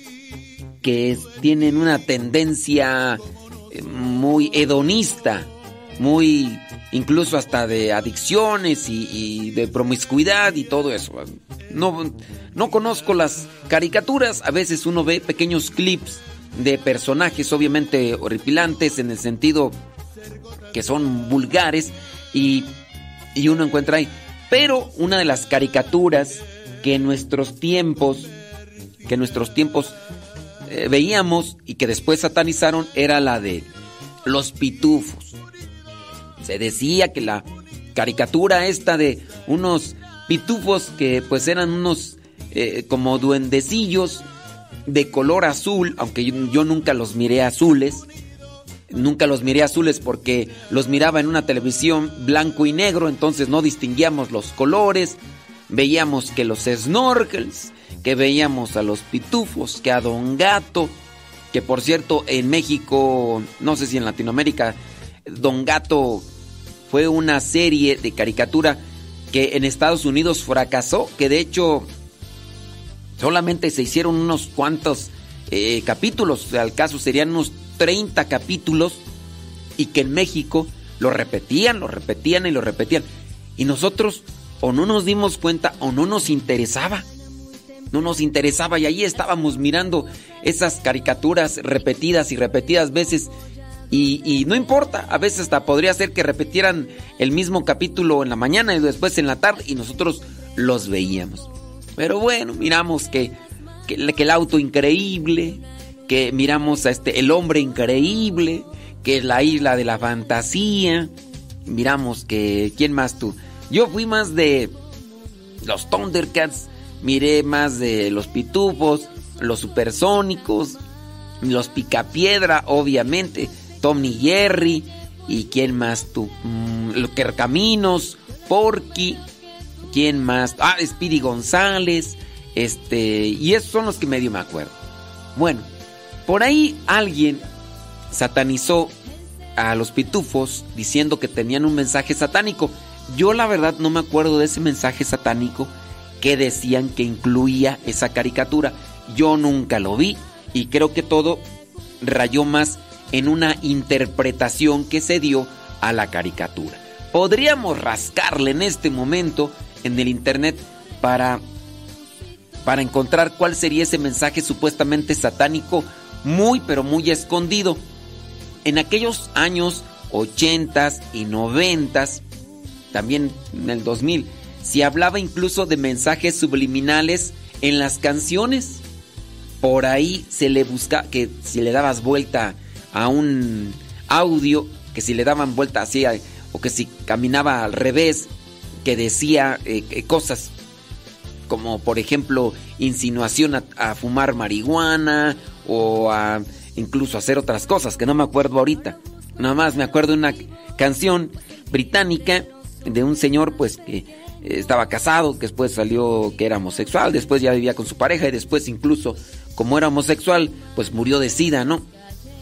que tienen una tendencia eh, muy hedonista, muy incluso hasta de adicciones y, y de promiscuidad y todo eso. No, no conozco las caricaturas, a veces uno ve pequeños clips de personajes obviamente horripilantes en el sentido que son vulgares y, y uno encuentra ahí. Pero una de las caricaturas que en nuestros tiempos, que en nuestros tiempos eh, veíamos y que después satanizaron era la de los pitufos. Se decía que la caricatura esta de unos pitufos que pues eran unos eh, como duendecillos de color azul, aunque yo, nunca los miré azules. Nunca los miré azules porque los miraba en una televisión blanco y negro, entonces no distinguíamos los colores. Veíamos que los snorkels, que veíamos a los pitufos, que a Don Gato, que por cierto en México, no sé si en Latinoamérica, Don Gato fue una serie de caricatura que en Estados Unidos fracasó, que de hecho solamente se hicieron unos cuantos eh, capítulos, al caso serían unos 30 capítulos, y que en México lo repetían, lo repetían y lo repetían. Y nosotros o no nos dimos cuenta o no nos interesaba. No nos interesaba y ahí estábamos mirando esas caricaturas repetidas y repetidas veces. Y, y no importa, a veces hasta podría ser que repitieran el mismo capítulo en la mañana y después en la tarde y nosotros los veíamos. Pero bueno, miramos que, que, el auto increíble, que miramos a este el hombre increíble, que es la isla de la fantasía. Miramos que quién más tú. Yo fui más de los Thundercats, miré más de los pitufos, los supersónicos, los picapiedra, obviamente, Tom y Jerry y quién más tú, mm, los Caminos, Porky, quién más, ah, Speedy González, este, y esos son los que medio me acuerdo. Bueno, por ahí alguien satanizó a los pitufos diciendo que tenían un mensaje satánico. Yo la verdad no me acuerdo de ese mensaje satánico que decían que incluía esa caricatura. Yo nunca lo vi y creo que todo rayó más en una interpretación que se dio a la caricatura. Podríamos rascarle en este momento en el internet para para encontrar cuál sería ese mensaje supuestamente satánico muy pero muy escondido. En aquellos años 80 y 90, también en el 2000, se hablaba incluso de mensajes subliminales en las canciones. Por ahí se le busca que si le dabas vuelta a un audio, que si le daban vuelta así, o que si caminaba al revés, que decía eh, cosas como por ejemplo insinuación a, fumar marihuana o a incluso hacer otras cosas que no me acuerdo ahorita. Nada más me acuerdo de una canción británica de un señor pues que estaba casado, que después salió que era homosexual, después ya vivía con su pareja y después incluso como era homosexual pues murió de sida, ¿no?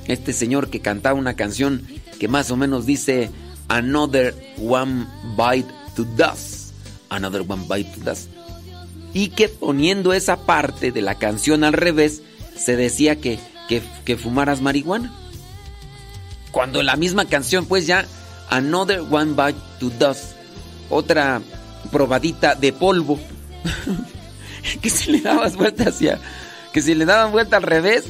Este señor que cantaba una canción que más o menos dice Another one bite to dust. Another one bite to dust. y que poniendo esa parte de la canción al revés se decía que, que, que fumaras marihuana. Cuando la misma canción pues ya Another One Bite to Dust, otra probadita de polvo, que si le dabas vuelta hacia, que si le daban vuelta al revés,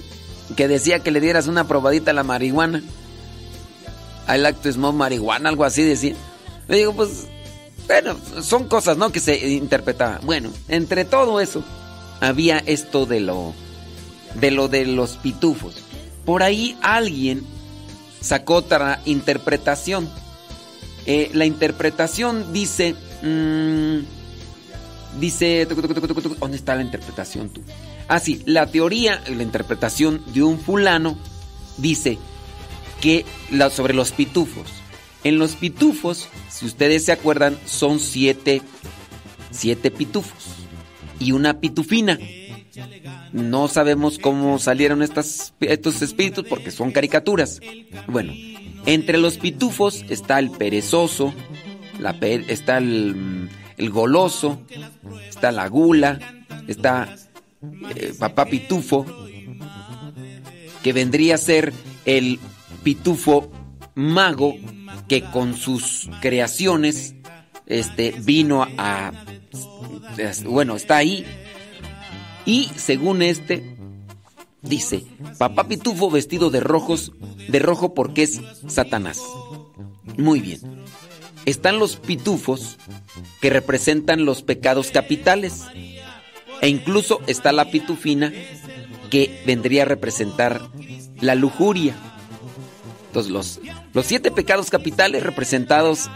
que decía que le dieras una probadita a la marihuana. I like to smoke marihuana, algo así decía. Le digo, pues, bueno, son cosas, ¿no? Que se interpretaban. Bueno, entre todo eso, había esto de lo, de lo de los pitufos. Por ahí alguien sacó otra interpretación. Eh, la interpretación dice, mm, dice, ¿dónde está la interpretación tú? Ah, sí, la teoría, la interpretación de un fulano dice que la, sobre los pitufos. En los pitufos, si ustedes se acuerdan, son siete, siete pitufos y una pitufina. No sabemos cómo salieron estas, estos espíritus porque son caricaturas. Bueno, entre los pitufos está el perezoso, la está el, el, goloso, está la gula, está eh, papá pitufo, que vendría a ser el pitufo mago que con sus creaciones este, vino a... Bueno, está ahí. Y según este, dice, papá pitufo vestido de rojos, de rojo porque es Satanás. Muy bien. Están los pitufos que representan los pecados capitales. E incluso está la pitufina que vendría a representar la lujuria. Entonces, los, los siete pecados capitales representados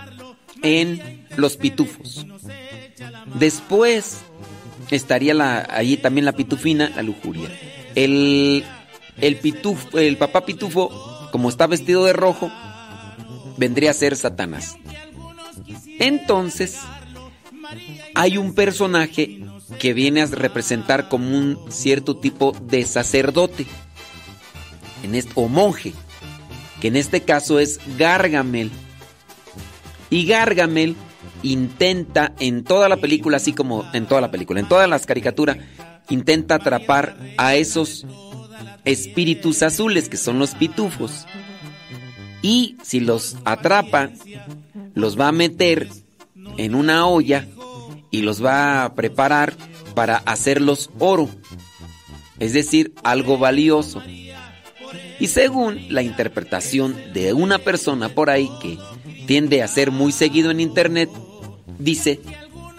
en los pitufos. Después estaría la, ahí también la pitufina, la lujuria. El, el, pitufo, el papá pitufo, como está vestido de rojo, vendría a ser Satanás. Entonces, hay un personaje que viene a representar como un cierto tipo de sacerdote en este, o monje, que en este caso es Gargamel. Y Gargamel intenta en toda la película, así como en toda la película, en todas las caricaturas, intenta atrapar a esos espíritus azules que son los pitufos. Y si los atrapa, los va a meter en una olla y los va a preparar para hacerlos oro, es decir, algo valioso. Y según la interpretación de una persona por ahí que tiende a ser muy seguido en internet, dice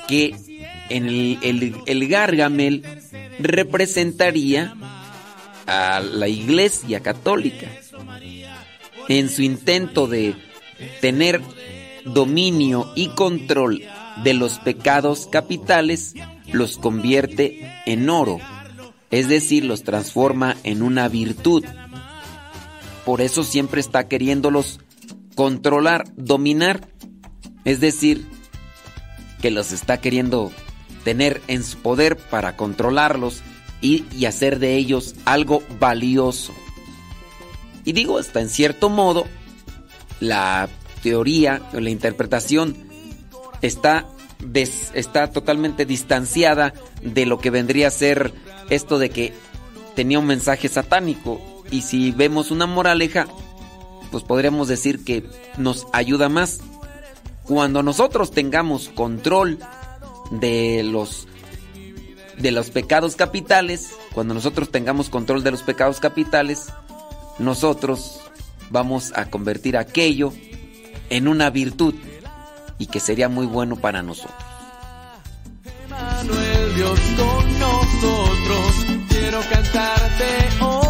que en el, el, Gargamel representaría a la iglesia católica en su intento de tener dominio y control de los pecados capitales los convierte en oro, es decir, los transforma en una virtud. Por eso siempre está queriéndolos controlar, dominar, es decir, que los está queriendo tener en su poder para controlarlos y, hacer de ellos algo valioso. Y digo, hasta en cierto modo, la teoría o la interpretación está, está totalmente distanciada de lo que vendría a ser esto de que tenía un mensaje satánico. Y si vemos una moraleja, pues podríamos decir que nos ayuda más. Cuando nosotros tengamos control de los de los pecados capitales, cuando nosotros tengamos control de los pecados capitales, nosotros vamos a convertir aquello en una virtud y que sería muy bueno para nosotros. Dios con nosotros, quiero cantarte hoy.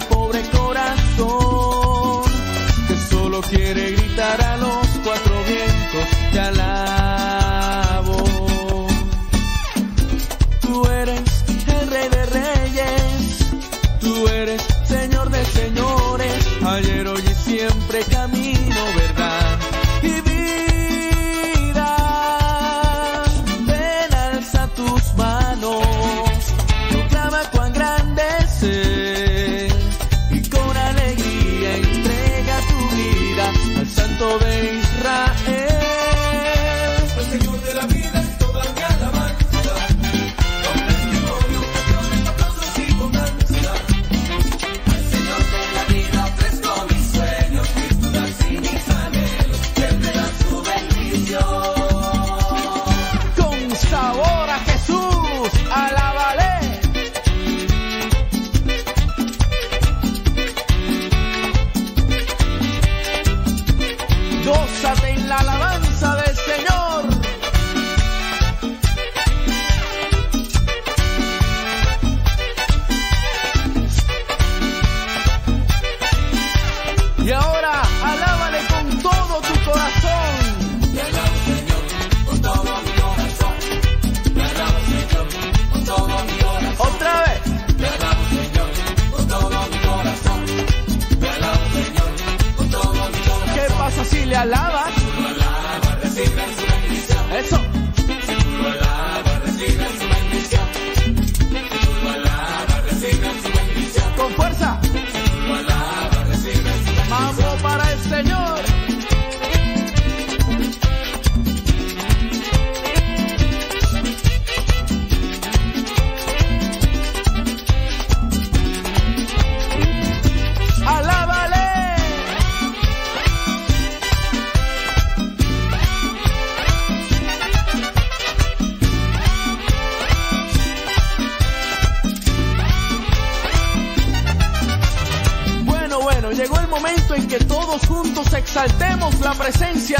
pobre corazón que solo quiere gritar a los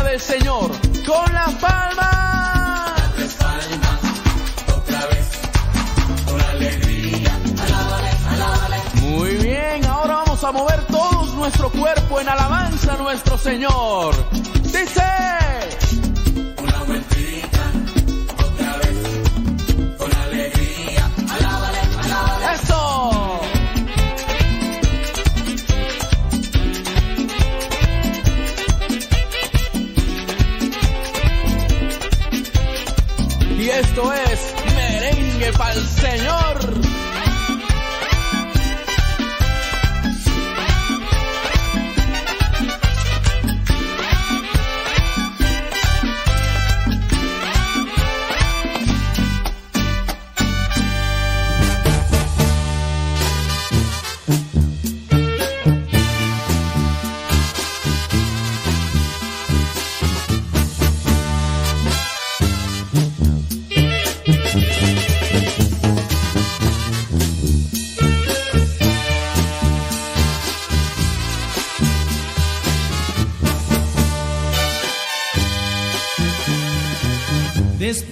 del Señor con la palma. Muy bien, ahora vamos a mover todos nuestro cuerpo en alabanza a nuestro Señor. Dice.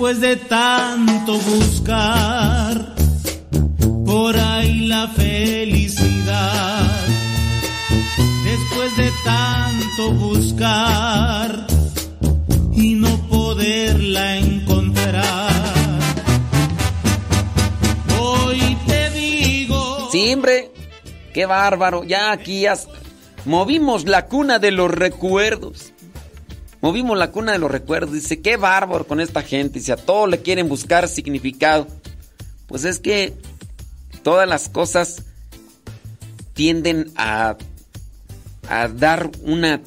Después de tanto buscar por ahí la felicidad, después de tanto buscar y no poderla encontrar, hoy te digo. Sí, hombre. Qué bárbaro. Ya aquí ya movimos la cuna de los recuerdos. Movimos la cuna de los recuerdos. Dice, qué bárbaro con esta gente. Dice, a todo le quieren buscar significado. Pues es que todas las cosas tienden a, a dar una...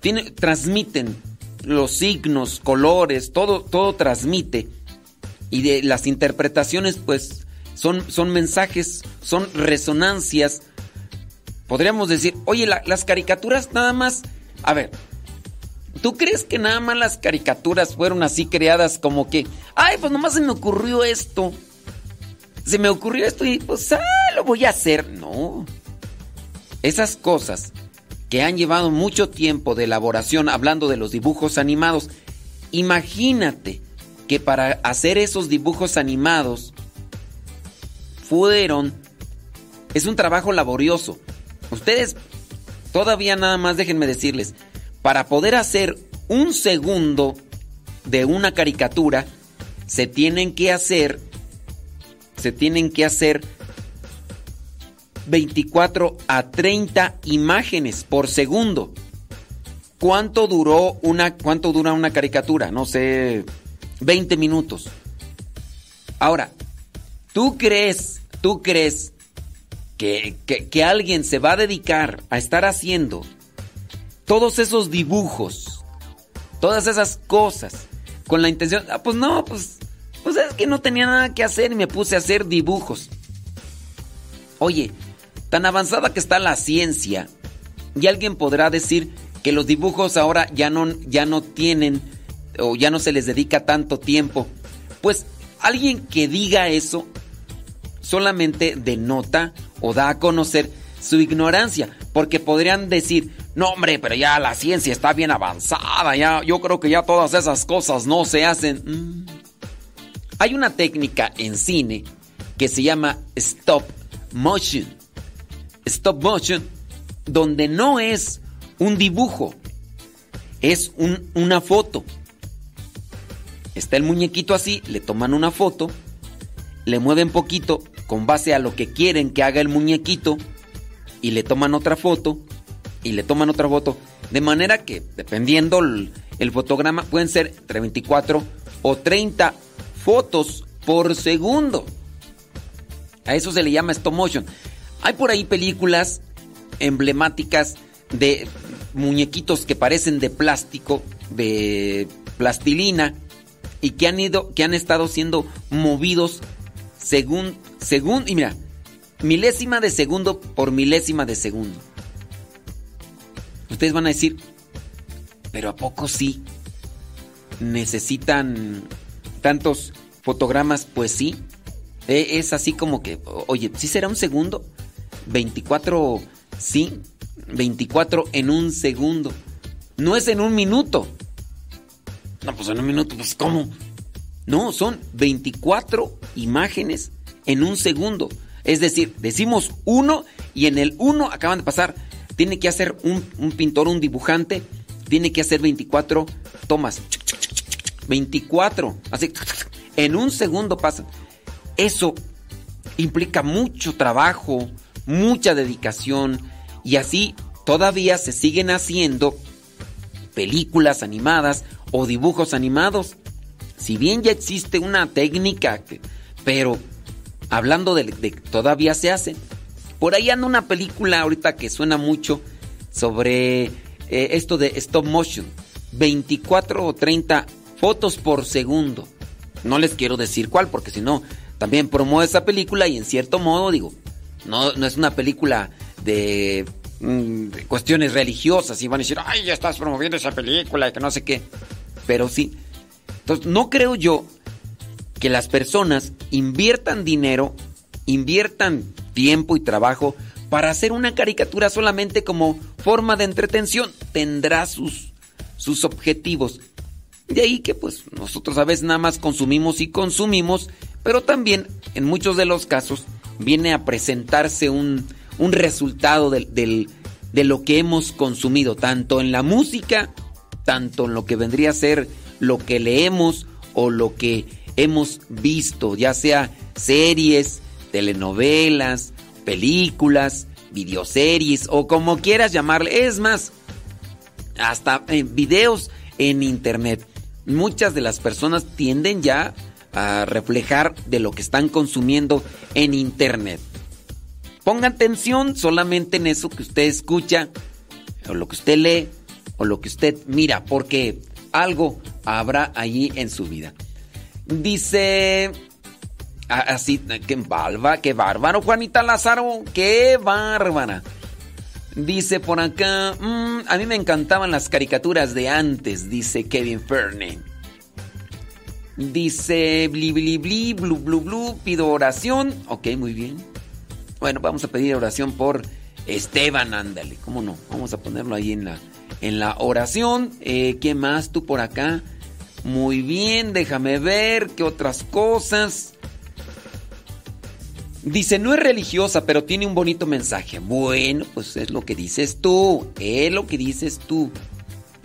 Tiene, transmiten los signos, colores, todo, todo transmite. Y de las interpretaciones, pues, son, son mensajes, son resonancias. Podríamos decir, oye, la- las caricaturas nada más... A ver, ¿Tú crees que nada más las caricaturas fueron así creadas como que, ay, pues nomás se me ocurrió esto? Se me ocurrió esto y pues, ah, lo voy a hacer. No. Esas cosas que han llevado mucho tiempo de elaboración, hablando de los dibujos animados, imagínate que para hacer esos dibujos animados fueron... Es un trabajo laborioso. Ustedes todavía nada más déjenme decirles, para poder hacer un segundo de una caricatura, se tienen que hacer, se tienen que hacer 24 a 30 imágenes por segundo. ¿Cuánto duró una cuánto dura una caricatura? No sé, 20 minutos. Ahora, ¿tú crees, tú crees que, que, que alguien se va a dedicar a estar haciendo todos esos dibujos, todas esas cosas, con la intención, ah, pues no, pues, pues es que no tenía nada que hacer y me puse a hacer dibujos. Oye, tan avanzada que está la ciencia, y alguien podrá decir que los dibujos ahora ya no, ya no tienen o ya no se les dedica tanto tiempo. Pues alguien que diga eso solamente denota o da a conocer su ignorancia, porque podrían decir, no hombre, pero ya la ciencia está bien avanzada, ya yo creo que ya todas esas cosas no se hacen. Mm. Hay una técnica en cine que se llama stop motion. Stop motion, donde no es un dibujo, es un- una foto. Está el muñequito así, le toman una foto, le mueven poquito con base a lo que quieren que haga el muñequito y le toman otra foto y le toman otra foto. De manera que, dependiendo el, fotograma, pueden ser entre 24 o 30 fotos por segundo. A eso se le llama stop motion. Hay por ahí películas emblemáticas de muñequitos que parecen de plástico, de plastilina y que han ido que han estado siendo movidos según según y mira, milésima de segundo por milésima de segundo. Ustedes van a decir, pero a poco sí necesitan tantos fotogramas, pues sí. E- Es así como que, oye, ¿sí será un segundo? 24, sí, 24 en un segundo. No es en un minuto. No, pues en un minuto, pues ¿cómo? No, son 24 imágenes en un segundo. Es decir, decimos uno y en el uno acaban de pasar. Tiene que hacer un, pintor, un dibujante, tiene que hacer 24 tomas. 24. Así, en un segundo pasa. Eso implica mucho trabajo, mucha dedicación y así todavía se siguen haciendo películas animadas o dibujos animados. Si bien ya existe una técnica, pero hablando de, que todavía se hacen. Por ahí anda una película ahorita que suena mucho sobre eh, esto de stop motion. 24 o 30 fotos por segundo. No les quiero decir cuál, porque si no, también promueve esa película y en cierto modo digo, no, no es una película de, mm, de cuestiones religiosas y van a decir, ay, ya estás promoviendo esa película y que no sé qué. Pero sí. Entonces, no creo yo que las personas inviertan dinero, inviertan tiempo y trabajo para hacer una caricatura solamente como forma de entretención. Tendrá sus, sus objetivos. De ahí que pues nosotros a veces nada más consumimos y consumimos, pero también en muchos de los casos viene a presentarse un, un resultado del, de lo que hemos consumido, tanto en la música, tanto en lo que vendría a ser lo que leemos o lo que hemos visto, ya sea series, telenovelas, películas, videoseries o como quieras llamarle. Es más, hasta videos en internet. Muchas de las personas tienden ya a reflejar de lo que están consumiendo en internet. Ponga atención solamente en eso que usted escucha, o lo que usted lee, o lo que usted mira, porque algo habrá allí en su vida. Dice así, que balba, qué bárbaro, Juanita Lázaro, qué bárbara. Dice por acá, "Mm, a mí me encantaban las caricaturas de antes, dice Kevin Ferne. Dice, bli, bli, bli, blu, blu, blu, pido oración. Ok, muy bien. Bueno, vamos a pedir oración por Esteban, ándale, ¿cómo no? Vamos a ponerlo ahí en la, en la oración. Eh, ¿Qué más tú por acá? Muy bien, déjame ver qué otras cosas. Dice, no es religiosa, pero tiene un bonito mensaje. Bueno, pues es lo que dices tú. Es lo que dices tú.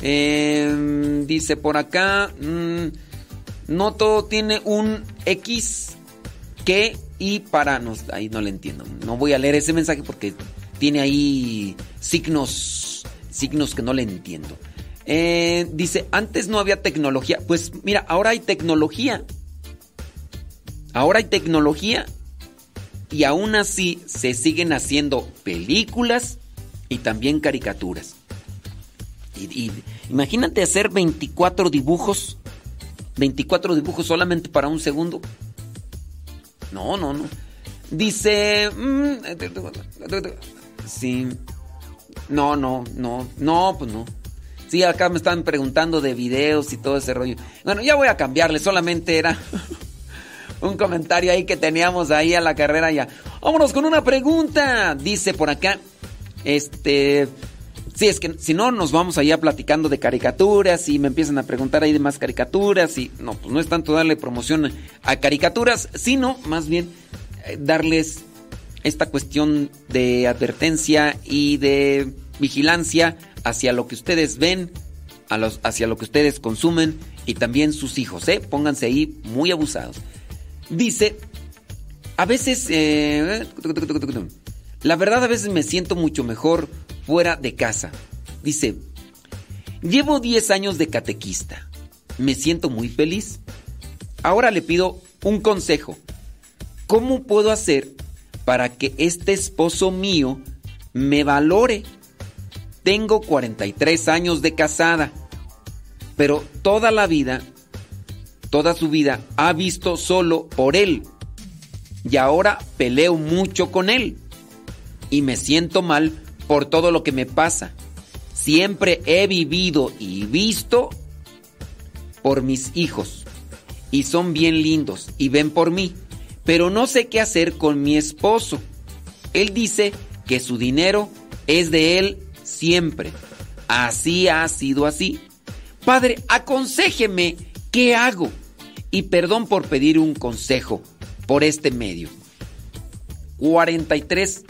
Em, dice por acá, mm, no todo tiene un X. que y para no, ahí no le entiendo. No voy a leer ese mensaje porque tiene ahí signos signos que no le entiendo. Eh, dice, antes no había tecnología. Pues mira, ahora hay tecnología. Ahora hay tecnología y aún así se siguen haciendo películas y también caricaturas. Y, imagínate hacer 24 dibujos, 24 dibujos solamente para un segundo. No, no, no. Dice... Mm, sí. No, no, no, no, pues no. Sí, acá me están preguntando de videos y todo ese rollo. Bueno, ya voy a cambiarle, solamente era un comentario ahí que teníamos ahí a la carrera ya. Vámonos con una pregunta. Dice por acá, este... Sí, es que si no nos vamos allá platicando de caricaturas y me empiezan a preguntar ahí de más caricaturas y no, pues no es tanto darle promoción a caricaturas, sino más bien eh, darles esta cuestión de advertencia y de vigilancia hacia lo que ustedes ven, hacia lo que ustedes consumen y también sus hijos, ¿eh? Pónganse ahí muy abusados. Dice, a veces, eh, la verdad a veces me siento mucho mejor fuera de casa. Dice, llevo 10 años de catequista. Me siento muy feliz. Ahora le pido un consejo. ¿Cómo puedo hacer para que este esposo mío me valore? Tengo 43 años de casada, pero toda la vida, toda su vida ha visto solo por él. Y ahora peleo mucho con él. Y me siento mal por todo lo que me pasa. Siempre he vivido y visto por mis hijos. Y son bien lindos y ven por mí. Pero no sé qué hacer con mi esposo. Él dice que su dinero es de él siempre. Así ha sido así. Padre, aconséjeme qué hago. Y perdón por pedir un consejo por este medio. 43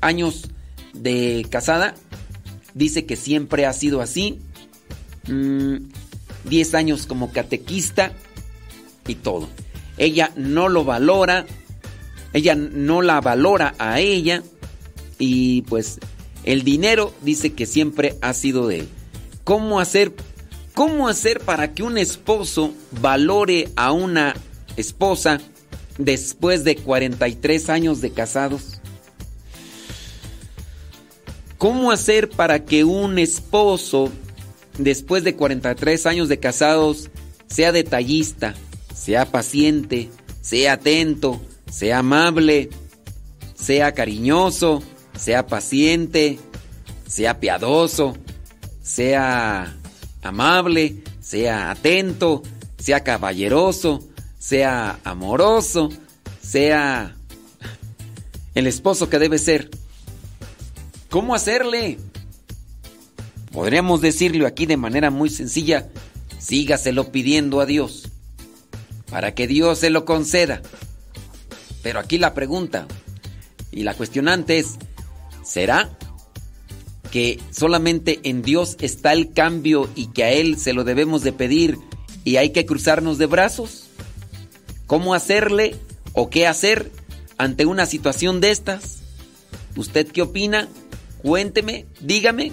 años de casada, dice que siempre ha sido así. 10 mm, años como catequista y todo. Ella no lo valora, ella no la valora a ella y pues el dinero dice que siempre ha sido de él. ¿Cómo hacer, cómo hacer para que un esposo valore a una esposa después de 43 años de casados? ¿Cómo hacer para que un esposo, después de 43 años de casados, sea detallista, sea paciente, sea atento, sea amable, sea cariñoso, sea paciente, sea piadoso, sea amable, sea atento, sea caballeroso, sea amoroso, sea el esposo que debe ser? ¿Cómo hacerle? Podríamos decirlo aquí de manera muy sencilla, sígaselo pidiendo a Dios, para que Dios se lo conceda. Pero aquí la pregunta y la cuestionante es, ¿será que solamente en Dios está el cambio y que a Él se lo debemos de pedir y hay que cruzarnos de brazos? ¿Cómo hacerle o qué hacer ante una situación de estas? ¿Usted qué opina? Cuénteme, dígame.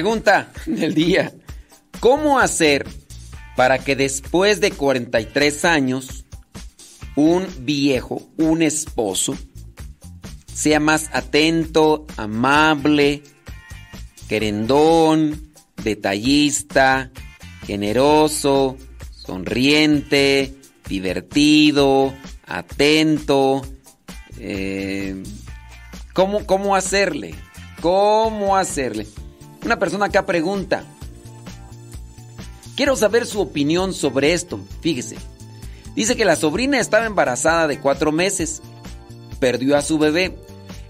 Pregunta del día. ¿Cómo hacer para que después de 43 años un viejo, un esposo, sea más atento, amable, querendón, detallista, generoso, sonriente, divertido, atento? Eh, ¿cómo, ¿Cómo hacerle? ¿Cómo hacerle? Una persona acá pregunta. Quiero saber su opinión sobre esto. Fíjese. Dice que la sobrina estaba embarazada de cuatro meses. Perdió a su bebé.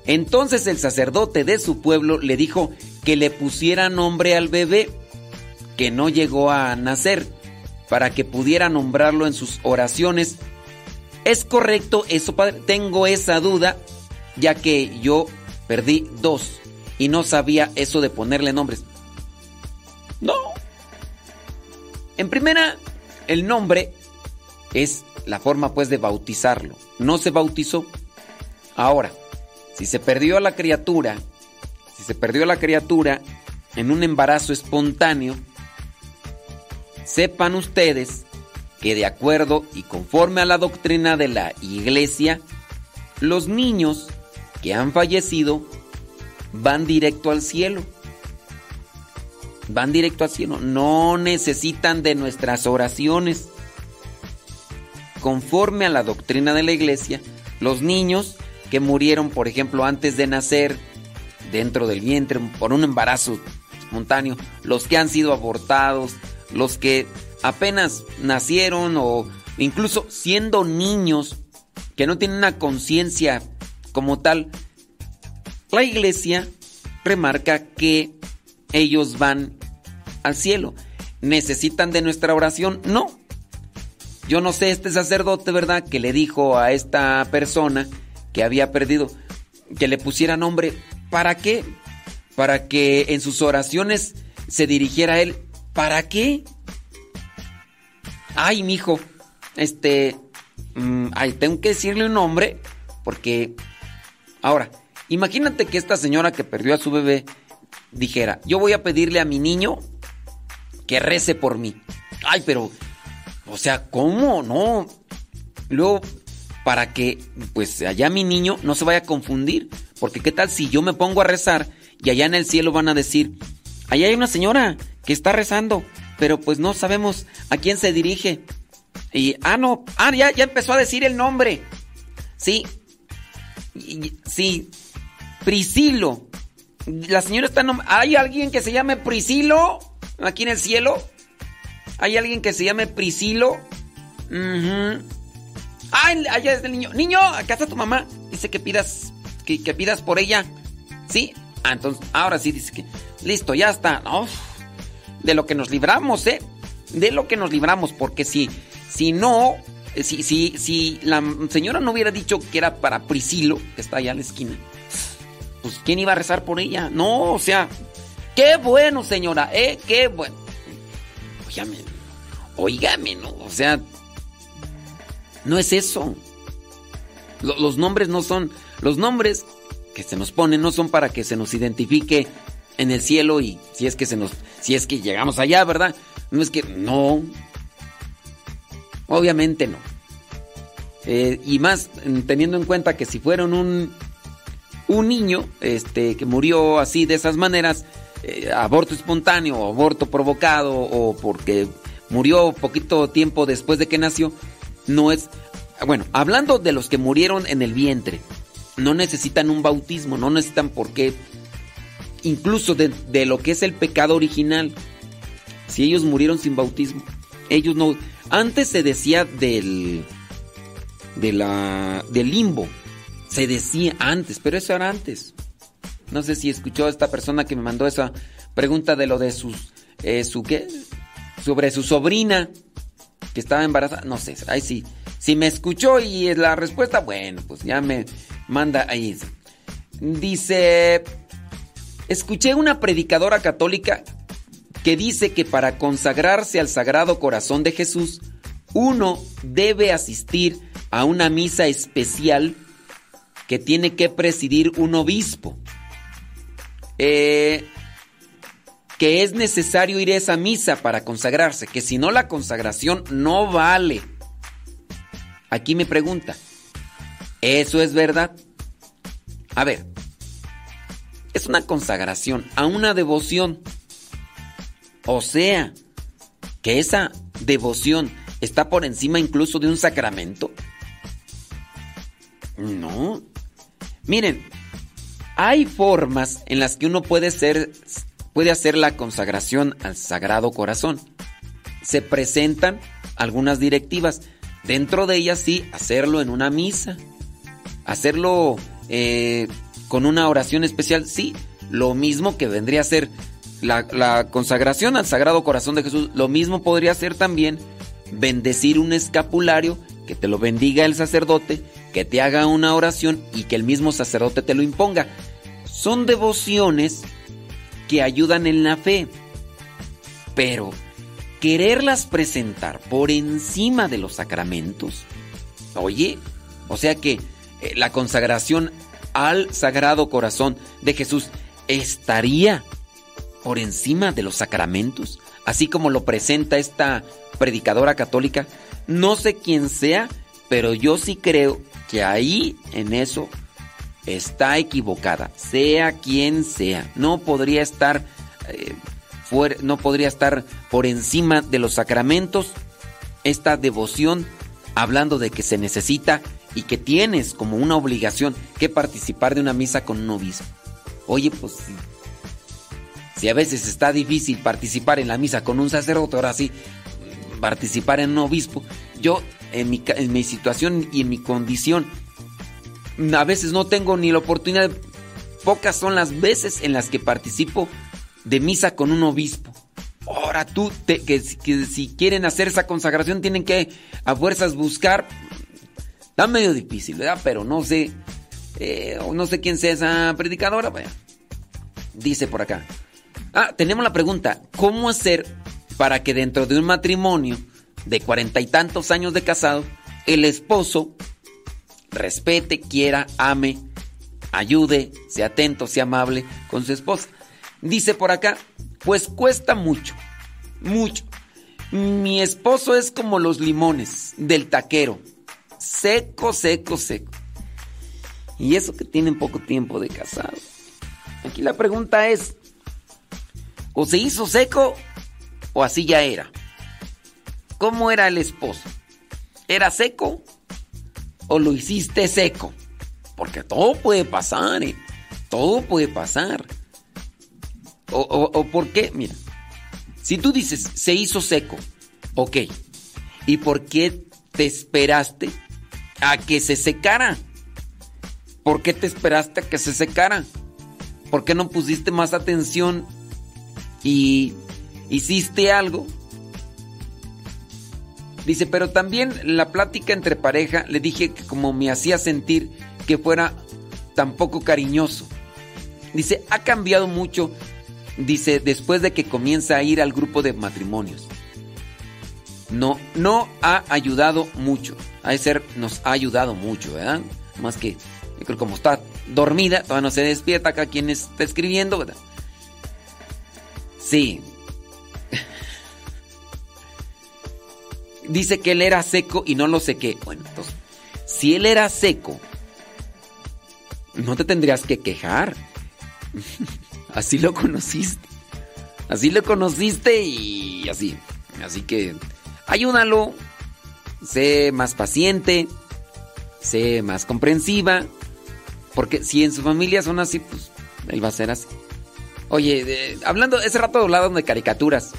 Entonces el sacerdote de su pueblo le dijo que le pusiera nombre al bebé que no llegó a nacer para que pudiera nombrarlo en sus oraciones. ¿Es correcto eso, padre? Tengo esa duda ya que yo perdí dos y no sabía eso de ponerle nombres. No. En primera, el nombre es la forma pues de bautizarlo. No se bautizó. Ahora, si se perdió a la criatura, si se perdió a la criatura en un embarazo espontáneo, sepan ustedes que de acuerdo y conforme a la doctrina de la iglesia, los niños que han fallecido van directo al cielo. Van directo al cielo. No necesitan de nuestras oraciones. Conforme a la doctrina de la iglesia, los niños que murieron, por ejemplo, antes de nacer, dentro del vientre, por un embarazo espontáneo, los que han sido abortados, los que apenas nacieron o incluso siendo niños que no tienen una conciencia como tal, la iglesia remarca que ellos van al cielo. ¿Necesitan de nuestra oración? No. Yo no sé, este sacerdote, ¿verdad? Que le dijo a esta persona que había perdido que le pusiera nombre. ¿Para qué? Para que en sus oraciones se dirigiera a él. ¿Para qué? Ay, mijo. Este. mm, ay, tengo que decirle un nombre. Porque. Ahora, imagínate que esta señora que perdió a su bebé dijera: Yo voy a pedirle a mi niño que rece por mí. Ay, pero. O sea, ¿cómo? No. Luego, para que, pues, allá mi niño no se vaya a confundir. Porque, ¿qué tal si yo me pongo a rezar y allá en el cielo van a decir: Allá hay una señora que está rezando, pero pues no sabemos a quién se dirige. Y, ah, no, ah, ya, ya empezó a decir el nombre. Sí, y- sí, Priscilo. La señora está ¿Hay alguien que se llame Priscilo aquí en el cielo? ¿Hay alguien que se llame Priscilo? Ujú. Ah, allá es el niño. Niño, acá está tu mamá. Dice que pidas, que, que pidas por ella. ¿Sí? Ah, entonces, ahora sí dice que. Listo, ya está. Uf, de lo que nos libramos, ¿eh? De lo que nos libramos, porque si, si no, si, si, si la señora no hubiera dicho que era para Priscilo, que está allá en la esquina, pues ¿quién iba a rezar por ella? No, o sea, qué bueno, señora, eh, qué bueno. Óigame, óigame, no, o sea, no es eso. Lo- los nombres no son, los nombres que se nos ponen no son para que se nos identifique en el cielo y si es que se nos, si es que llegamos allá, ¿verdad? No es que, no. Obviamente no. Eh, y más teniendo en cuenta que si fueron un, un niño este, que murió así de esas maneras, eh, aborto espontáneo aborto provocado o porque murió poquito tiempo después de que nació, no es... Bueno, hablando de los que murieron en el vientre, no necesitan un bautismo, no necesitan por qué, incluso de, lo que es el pecado original, si ellos murieron sin bautismo, ellos no... Antes se decía del... Del limbo. Se decía antes, pero eso era antes. No sé si escuchó esta persona que me mandó esa pregunta de lo de sus. eh, su qué? Sobre su sobrina que estaba embarazada. No sé, ahí sí. Si me escuchó y es la respuesta, bueno, pues ya me manda ahí. Dice. Escuché una predicadora católica que dice que para consagrarse al Sagrado Corazón de Jesús, uno debe asistir a una misa especial que tiene que presidir un obispo. Eh, que es necesario ir a esa misa para consagrarse, que si no la consagración no vale. Aquí me pregunta, ¿eso es verdad? A ver, es una consagración a una devoción. O sea, que esa devoción está por encima incluso de un sacramento. No. Miren, hay formas en las que uno puede ser puede hacer la consagración al Sagrado Corazón. Se presentan algunas directivas. Dentro de ellas sí, hacerlo en una misa. Hacerlo eh, con una oración especial, sí. Lo mismo que vendría a ser la, la consagración al Sagrado Corazón de Jesús. Lo mismo podría ser también bendecir un escapulario, que te lo bendiga el sacerdote, que te haga una oración y que el mismo sacerdote te lo imponga. Son devociones que ayudan en la fe. Pero quererlas presentar por encima de los sacramentos, oye, o sea que eh, la consagración al Sagrado Corazón de Jesús estaría por encima de los sacramentos, así como lo presenta esta predicadora católica. No sé quién sea, pero yo sí creo que ahí en eso está equivocada, sea quien sea. No podría estar eh, fuera, no podría estar por encima de los sacramentos esta devoción hablando de que se necesita y que tienes como una obligación que participar de una misa con un obispo. Oye, pues si, si a veces está difícil participar en la misa con un sacerdote, ahora sí participar en un obispo. Yo en mi, situación y en mi condición a veces no tengo ni la oportunidad, pocas son las veces en las que participo de misa con un obispo. Ahora tú, te, que, que, si quieren hacer esa consagración tienen que a fuerzas buscar. Está medio difícil, ¿verdad? Pero no sé, eh, no sé quién sea esa predicadora. Dice por acá. Ah, tenemos la pregunta, ¿cómo hacer para que dentro de un matrimonio de cuarenta y tantos años de casado, el esposo respete, quiera, ame, ayude, sea atento, sea amable con su esposa. Dice por acá, pues cuesta mucho, mucho. Mi esposo es como los limones del taquero, seco, seco, seco. Y eso que tienen poco tiempo de casado. Aquí la pregunta es, ¿o se hizo seco o así ya era? ¿Cómo era el esposo? ¿Era seco o lo hiciste seco? Porque todo puede pasar, ¿eh? Todo puede pasar. O, o, o, por qué? Mira, si tú dices se hizo seco, ok. ¿Y por qué te esperaste a que se secara? ¿Por qué te esperaste a que se secara? ¿Por qué no pusiste más atención y hiciste algo? Dice, pero también la plática entre pareja le dije que como me hacía sentir que fuera tan poco cariñoso. Dice, ha cambiado mucho, dice, después de que comienza a ir al grupo de matrimonios. No, no ha ayudado mucho. A ser, nos ha ayudado mucho, ¿verdad? Más que, yo creo como está dormida, todavía no se despierta acá quien está escribiendo, ¿verdad? Sí. Dice que él era seco y no lo sequé. Bueno, entonces, si él era seco, no te tendrías que quejar. Así lo conociste. Así lo conociste y así. Así que ayúdalo. Sé más paciente. Sé más comprensiva. Porque si en su familia son así, pues él va a ser así. Oye, de- hablando, ese rato hablaban de caricaturas.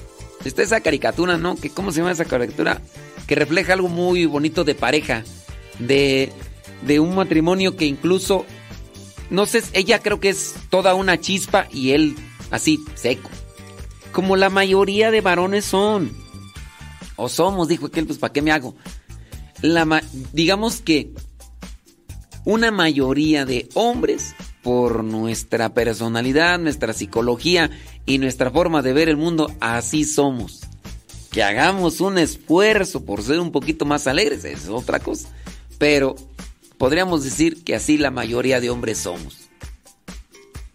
Está esa caricatura, ¿no? Que, ¿Cómo se llama esa caricatura? Que refleja algo muy bonito de pareja. De, de un matrimonio que incluso no sé, ella creo que es toda una chispa y él así, seco. Como la mayoría de varones son. O somos, dijo aquel, pues ¿para qué me hago? La digamos que una mayoría de hombres, por nuestra personalidad, nuestra psicología y nuestra forma de ver el mundo, así somos. Que hagamos un esfuerzo por ser un poquito más alegres, es otra cosa. Pero podríamos decir que así la mayoría de hombres somos.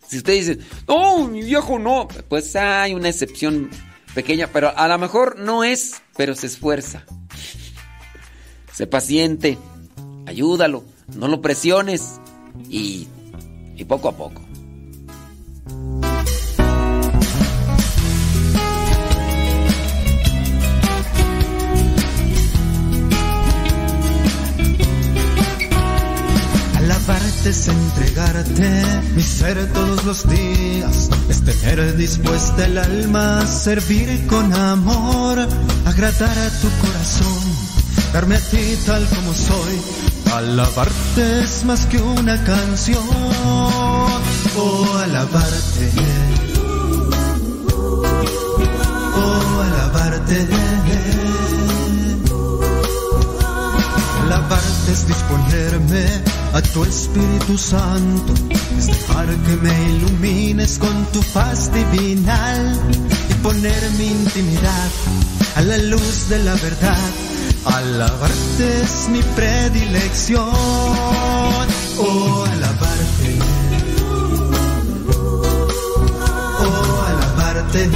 Si usted dice, no, mi viejo no, pues hay una excepción pequeña, pero a lo mejor no es, pero se esfuerza. Sé paciente, ayúdalo, no lo presiones y, y poco a poco. Entregarte mi ser todos los días, es tener dispuesta el alma servir con amor, agradar a tu corazón, darme a ti tal como soy. Alabarte es más que una canción, oh alabarte, oh alabarte. Alabarte es disponerme a tu Espíritu Santo, es dejar que me ilumines con tu paz divinal y poner mi intimidad a la luz de la verdad. Alabarte es mi predilección, oh alabarte, oh alabarte.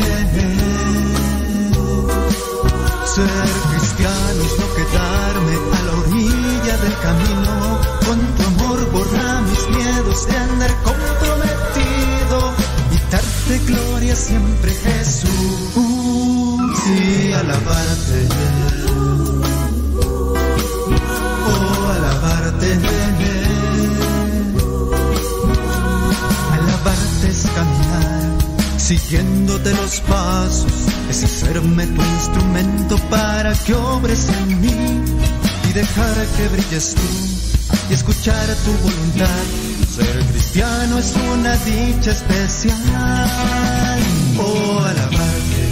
Ser cristiano es no quedarme a la orilla del camino. Mis miedos de andar comprometido y darte gloria siempre Jesús. Y alabarte. Oh, alabarte. Alabarte es caminar siguiéndote los pasos, es hacerme tu instrumento para que obres en mí y dejar que brilles tú y escuchar tu voluntad. Ser cristiano es una dicha especial. Oh, alabarte.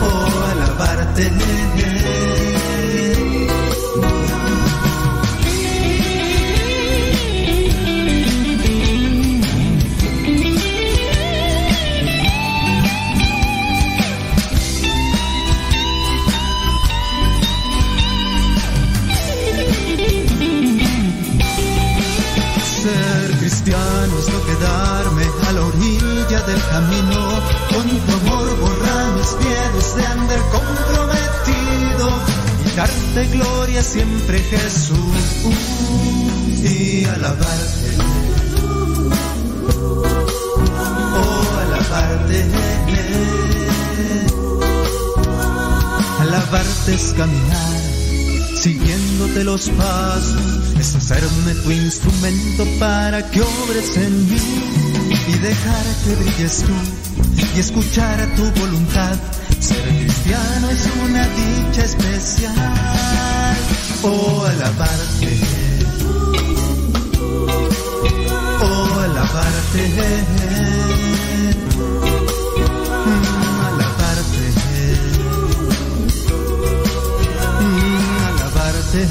Oh, alabarte. Del camino. Con tu amor borrar mis miedos de andar comprometido y darte gloria siempre Jesús y alabarte. Oh, alabarte. Alabarte es caminar siguiéndote los pasos, es hacerme tu instrumento para que obres en mí y dejar que brilles tú y escuchar a tu voluntad. Ser cristiano es una dicha especial. Oh, alabarte. Oh, alabarte. Mm, alabarte. Mm, alabarte.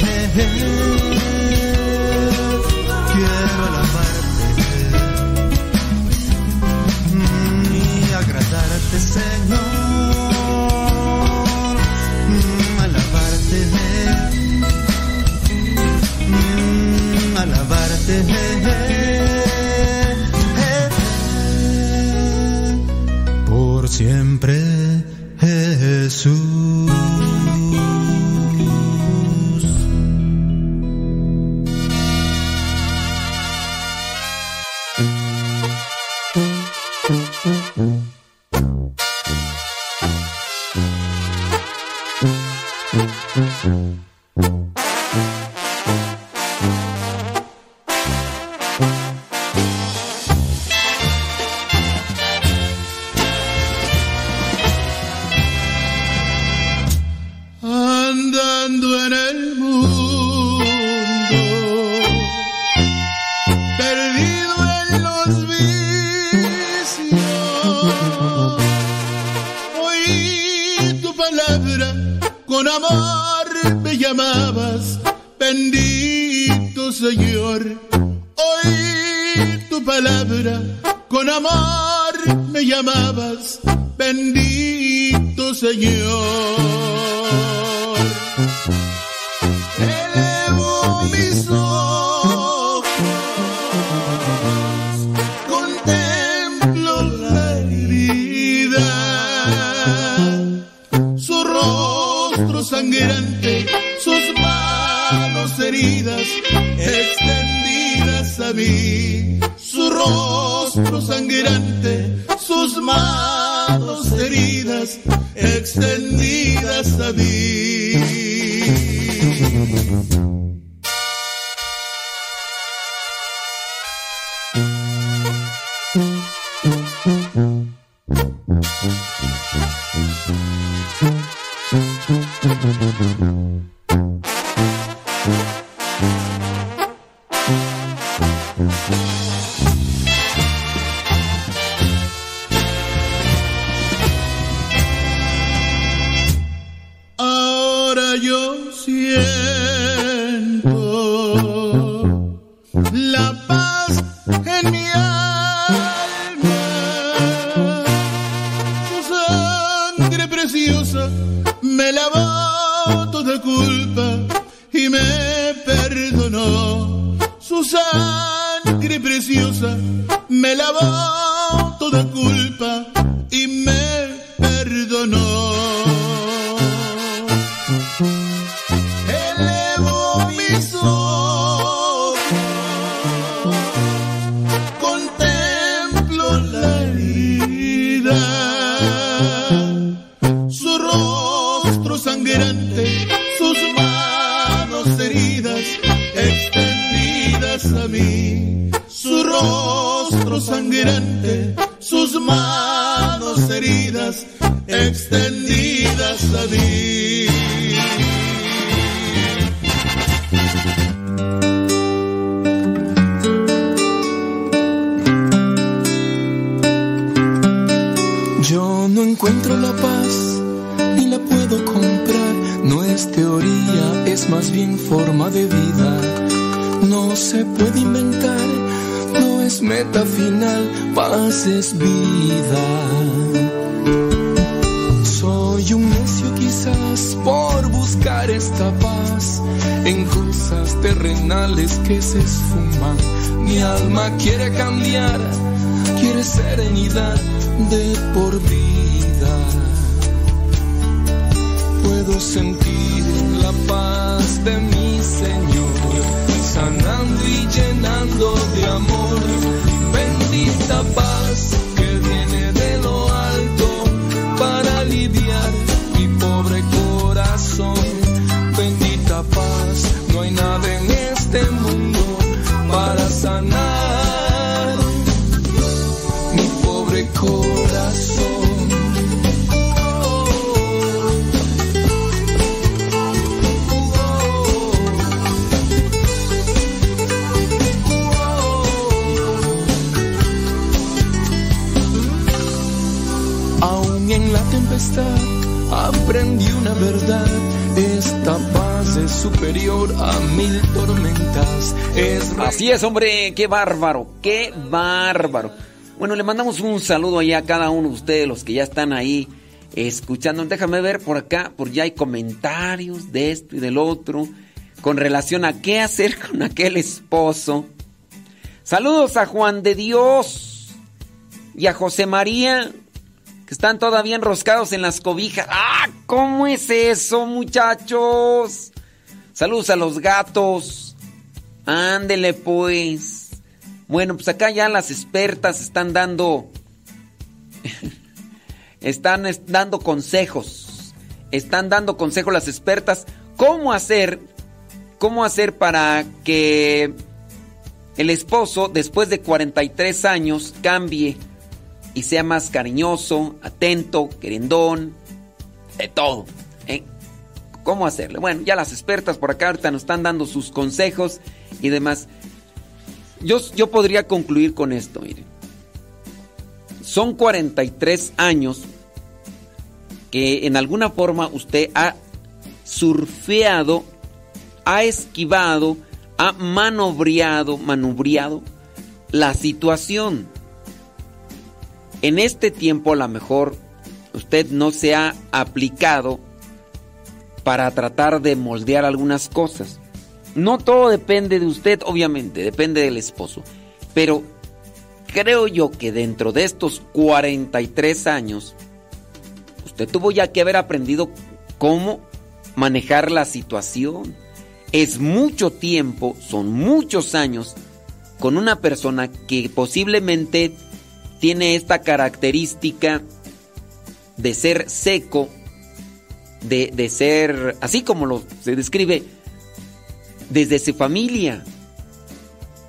Es Así es, hombre, qué bárbaro, qué bárbaro. Bueno, le mandamos un saludo allá a cada uno de ustedes, los que ya están ahí escuchando. Déjame ver por acá, por ya hay comentarios de esto y del otro con relación a qué hacer con aquel esposo. Saludos a Juan de Dios y a José María, que están todavía enroscados en las cobijas. ¡Ah! ¿Cómo es eso, muchachos? Saludos a los gatos. Ándele pues. Bueno, pues acá ya las expertas están dando... están es- dando consejos. Están dando consejos las expertas. ¿Cómo hacer? ¿Cómo hacer para que el esposo, después de 43 años, cambie y sea más cariñoso, atento, querendón, de todo? ¿Cómo hacerle? Bueno, ya las expertas por acá ahorita nos están dando sus consejos y demás. Yo, yo podría concluir con esto, miren. Son 43 años que en alguna forma usted ha surfeado, ha esquivado, ha manobreado, manubreado la situación. En este tiempo a lo mejor usted no se ha aplicado para tratar de moldear algunas cosas. No todo depende de usted, obviamente, depende del esposo. Pero creo yo que dentro de estos 43 años, usted tuvo ya que haber aprendido cómo manejar la situación. Es mucho tiempo, son muchos años con una persona que posiblemente tiene esta característica de ser seco, de, de ser, así como lo se describe, desde su familia.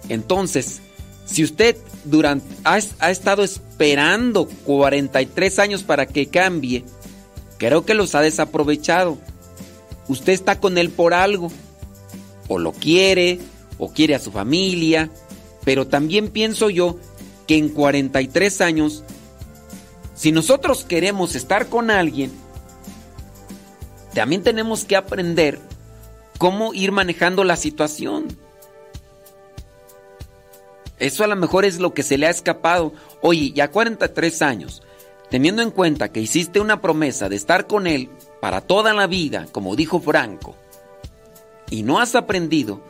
Entonces, si usted durante, ha, ha estado esperando 43 años para que cambie, creo que los ha desaprovechado. Usted está con él por algo. O lo quiere, o quiere a su familia. Pero también pienso yo que en 43 años, si nosotros queremos estar con alguien, también tenemos que aprender cómo ir manejando la situación. Eso a lo mejor es lo que se le ha escapado. Oye, ya 43 años, teniendo en cuenta que hiciste una promesa de estar con él para toda la vida, como dijo Franco, y no has aprendido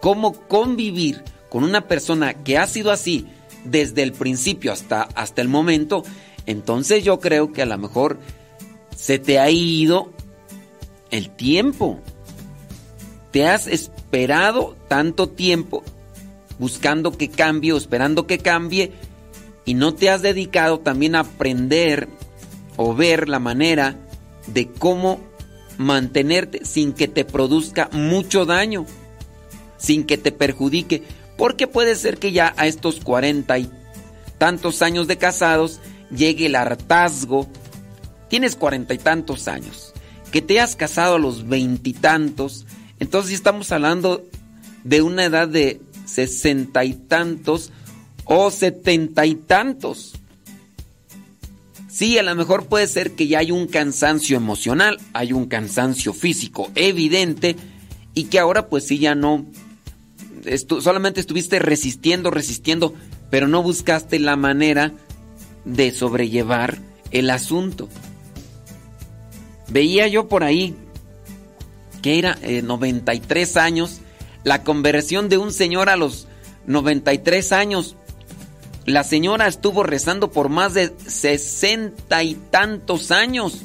cómo convivir con una persona que ha sido así desde el principio hasta, hasta el momento, entonces yo creo que a lo mejor se te ha ido el tiempo. Te has esperado tanto tiempo buscando que cambie o esperando que cambie y no te has dedicado también a aprender o ver la manera de cómo mantenerte sin que te produzca mucho daño, sin que te perjudique, porque puede ser que ya a estos cuarenta y tantos años de casados llegue el hartazgo. Tienes cuarenta y tantos años, que te has casado a los veintitantos, entonces estamos hablando de una edad de sesenta y tantos o setenta y tantos. Sí, a lo mejor puede ser que ya hay un cansancio emocional, hay un cansancio físico evidente y que ahora pues sí ya no, solamente estuviste resistiendo, resistiendo, pero no buscaste la manera de sobrellevar el asunto. Veía yo por ahí que era eh, 93 años, la conversión de un señor a los 93 años. La señora estuvo rezando por más de sesenta y tantos años.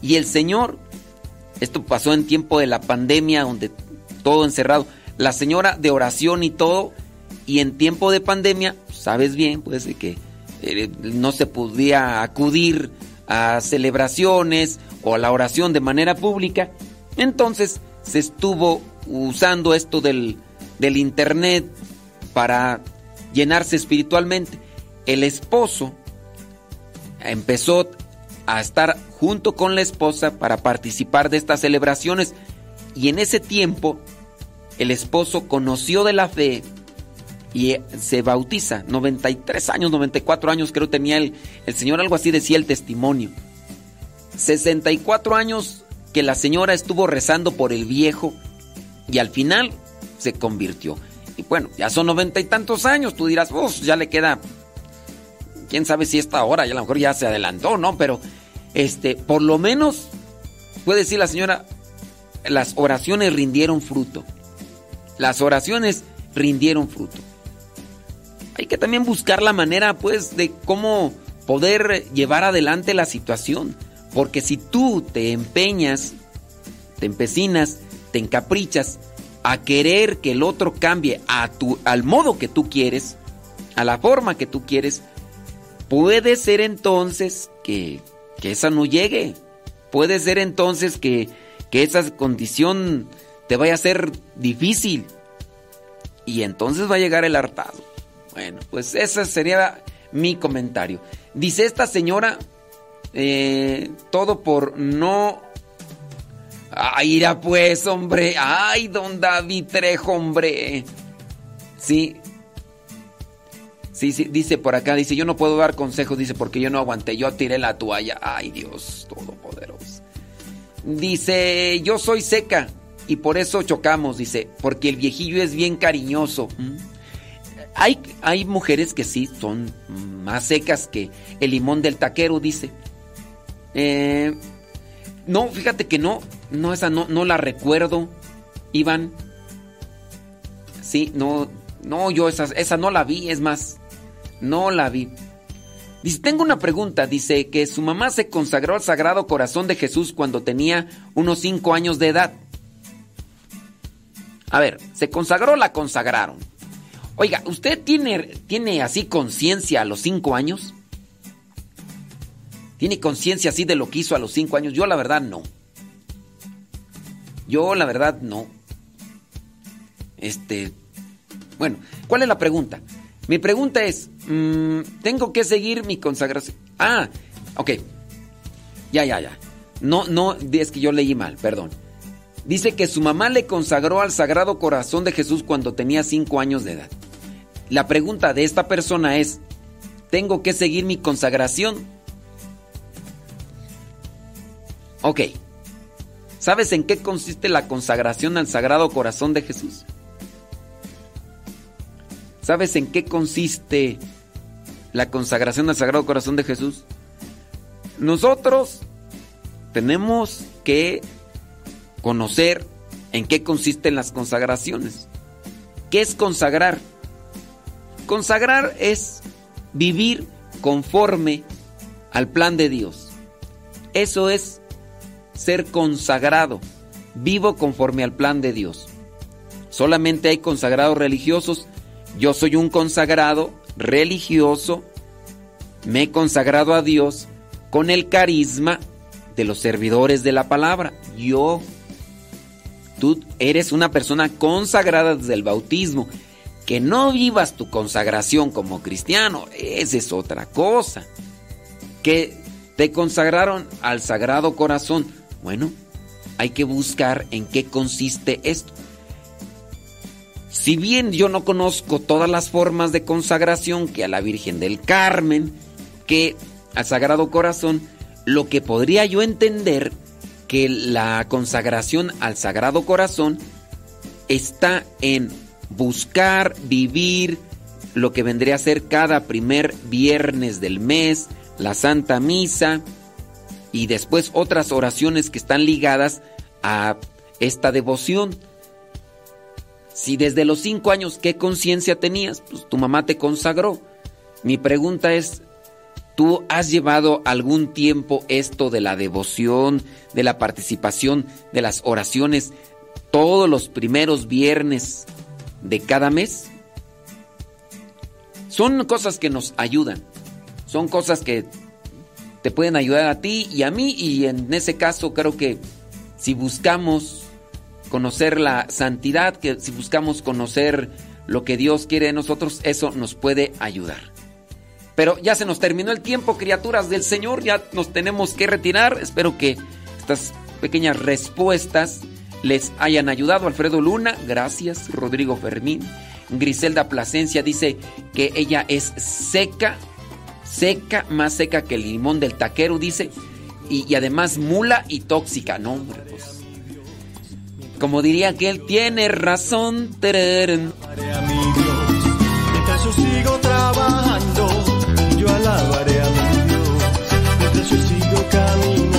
Y el señor, esto pasó en tiempo de la pandemia, donde todo encerrado, la señora de oración y todo, y en tiempo de pandemia, sabes bien, pues que eh, no se podía acudir a celebraciones o a la oración de manera pública, entonces se estuvo usando esto del, del internet para llenarse espiritualmente. El esposo empezó a estar junto con la esposa para participar de estas celebraciones y en ese tiempo el esposo conoció de la fe y se bautiza. 93 años, 94 años creo tenía el, el Señor, algo así decía el testimonio. 64 años que la señora estuvo rezando por el viejo y al final se convirtió. Y bueno, ya son noventa y tantos años, tú dirás, pues ya le queda, quién sabe si esta hora, ya a lo mejor ya se adelantó, ¿no? Pero, este, por lo menos, puede decir la señora, las oraciones rindieron fruto. Las oraciones rindieron fruto. Hay que también buscar la manera, pues, de cómo poder llevar adelante la situación. Porque si tú te empeñas, te empecinas, te encaprichas a querer que el otro cambie a tu, al modo que tú quieres, a la forma que tú quieres, puede ser entonces que, que esa no llegue. Puede ser entonces que, que esa condición te vaya a ser difícil. Y entonces va a llegar el hartado. Bueno, pues ese sería mi comentario. Dice esta señora, eh, todo por no... Ay, irá pues, hombre. Ay, don David Trejo, hombre. Sí. Sí, sí, dice por acá, dice, yo no puedo dar consejos, dice, porque yo no aguanté, yo tiré la toalla. Ay, Dios Todopoderoso. Dice, yo soy seca y por eso chocamos, dice, porque el viejillo es bien cariñoso. ¿Mm? Hay, hay mujeres que sí son más secas que el limón del taquero, dice. Eh, no, fíjate que no, no, esa no, no la recuerdo, Iván. Sí, no, no, yo esa, esa no la vi, es más, no la vi. Tengo una pregunta, dice que su mamá se consagró al Sagrado Corazón de Jesús cuando tenía unos 5 años de edad. A ver, ¿se consagró la consagraron? Oiga, ¿usted tiene, tiene así conciencia a los 5 años? ¿Tiene conciencia así de lo que hizo a los 5 años? Yo la verdad no. Yo la verdad no. Este, bueno, ¿cuál es la pregunta? Mi pregunta es, mmm, ¿tengo que seguir mi consagración? Ah, ok. Ya, ya, ya. No, no, es que yo leí mal, perdón. Dice que su mamá le consagró al Sagrado Corazón de Jesús cuando tenía 5 años de edad. La pregunta de esta persona es, ¿tengo que seguir mi consagración? Ok. ¿Sabes en qué consiste la consagración al Sagrado Corazón de Jesús? ¿Sabes en qué consiste la consagración al Sagrado Corazón de Jesús? Nosotros tenemos que conocer en qué consisten las consagraciones. ¿Qué es consagrar? Consagrar es vivir conforme al plan de Dios. Eso es ser consagrado. Vivo conforme al plan de Dios. Solamente hay consagrados religiosos. Yo soy un consagrado religioso. Me he consagrado a Dios con el carisma de los servidores de la palabra. Yo, tú eres una persona consagrada desde el bautismo. Que no vivas tu consagración como cristiano, esa es otra cosa. Que te consagraron al Sagrado Corazón. Bueno, hay que buscar en qué consiste esto. Si bien yo no conozco todas las formas de consagración que a la Virgen del Carmen, que al Sagrado Corazón, lo que podría yo entender que la consagración al Sagrado Corazón está en buscar vivir lo que vendría a ser cada primer viernes del mes, la Santa Misa y después otras oraciones que están ligadas a esta devoción. Si desde los cinco años, ¿qué conciencia tenías? Pues tu mamá te consagró. Mi pregunta es, ¿tú has llevado algún tiempo esto de la devoción, de la participación, de las oraciones, todos los primeros viernes de cada mes? Son cosas que nos ayudan, son cosas que te pueden ayudar a ti y a mí y en ese caso creo que si buscamos conocer la santidad, que si buscamos conocer lo que Dios quiere de nosotros, eso nos puede ayudar. Pero ya se nos terminó el tiempo, criaturas del Señor, ya nos tenemos que retirar. Espero que estas pequeñas respuestas les hayan ayudado. Alfredo Luna, gracias. Rodrigo Fermín. Griselda Plasencia dice que ella es seca, seca, más seca que el limón del taquero, dice, y, y además mula y tóxica, no, hombre, pues. Como diría que él tiene razón. Mientras yo sigo trabajando, yo alabaré a mi Dios. Mientras yo sigo caminando.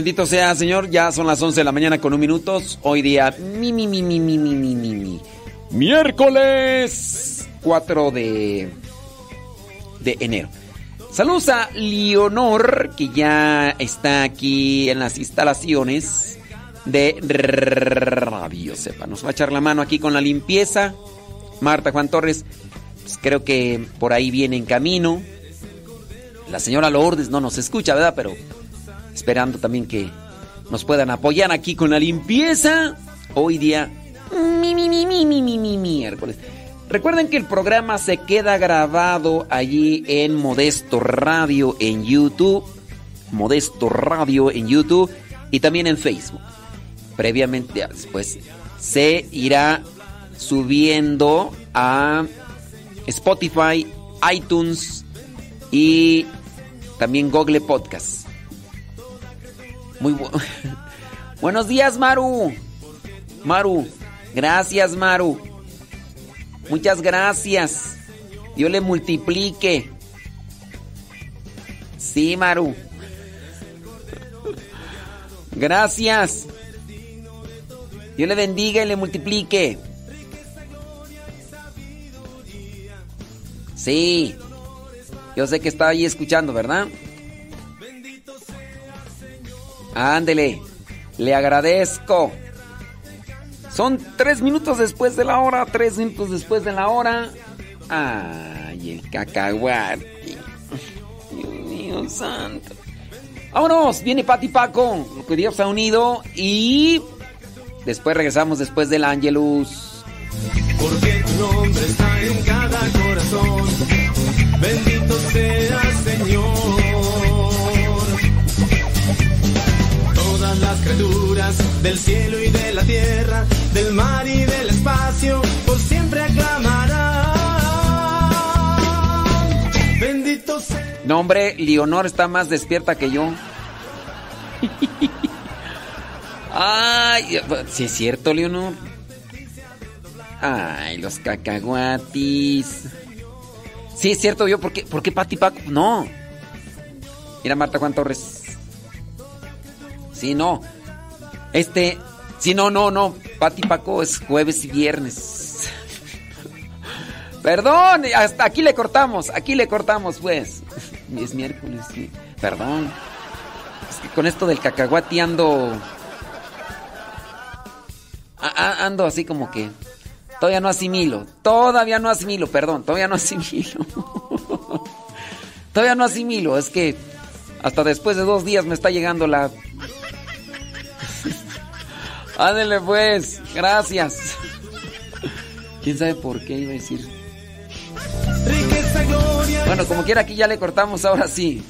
Bendito sea, Señor. Ya son las 11 de la mañana con un minutos. Hoy día, mi, mi, mi, mi, mi, mi, mi, mi, mi. Miércoles 4 de, de enero. Saludos a Leonor, que ya está aquí en las instalaciones de Radio Sepa. Nos va a echar la mano aquí con la limpieza. Marta Juan Torres, pues, creo que por ahí viene en camino. La señora Lourdes no nos escucha, ¿verdad? Pero Esperando también que nos puedan apoyar aquí con la limpieza. Hoy día, mi, mi, mi, mi, mi, mi, mi, miércoles. Recuerden que el programa se queda grabado allí en Modesto Radio en YouTube. Modesto Radio en YouTube y también en Facebook. Previamente, después, se irá subiendo a Spotify, iTunes y también Google Podcast. Muy bu- buenos días, Maru. Maru, gracias, Maru. Muchas gracias. Dios le multiplique. Sí, Maru. Gracias. Dios le bendiga y le multiplique. Sí. Yo sé que está ahí escuchando, ¿verdad? Ándele. Le agradezco. Son tres minutos después de la hora. Tres minutos después de la hora. Ay, el cacahuate. Dios mío santo. Vámonos. Viene Pati Paco. Lo que Dios ha unido. Y después regresamos después del Angelus. Porque tu nombre está en cada corazón. Bendito seas, Señor. Criaturas del cielo y de la tierra, del mar y del espacio, por siempre aclamarán. Bendito sea. No, hombre, Leonor está más despierta que yo. Ay, sí es cierto, Leonor. Ay, los cacahuatis. Sí, es cierto, yo, ¿por qué, ¿por qué Pati Paco? No. Mira, Marta Juan Torres. Sí, no. Este, sí, no, no, no. Pati Paco es jueves y viernes. Perdón, hasta aquí le cortamos, aquí le cortamos, pues. Es miércoles, sí. Perdón. Es que con esto del cacahuati ando. Ando así como que. Todavía no asimilo. Todavía no asimilo, perdón. Todavía no asimilo. todavía no asimilo. Es que hasta después de dos días me está llegando la. Ándele pues. Gracias. ¿Quién sabe por qué iba a decir? Bueno, como quiera, aquí ya le cortamos, ahora sí.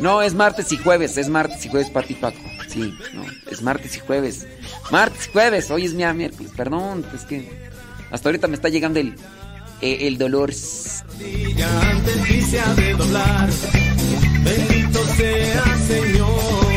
No, es martes y jueves, es martes y jueves, Pati Paco. Sí, no, es martes y jueves. Martes y jueves, hoy es mi miércoles, perdón, es que hasta ahorita me está llegando el, eh, el dolor. Bendito sea, Señor.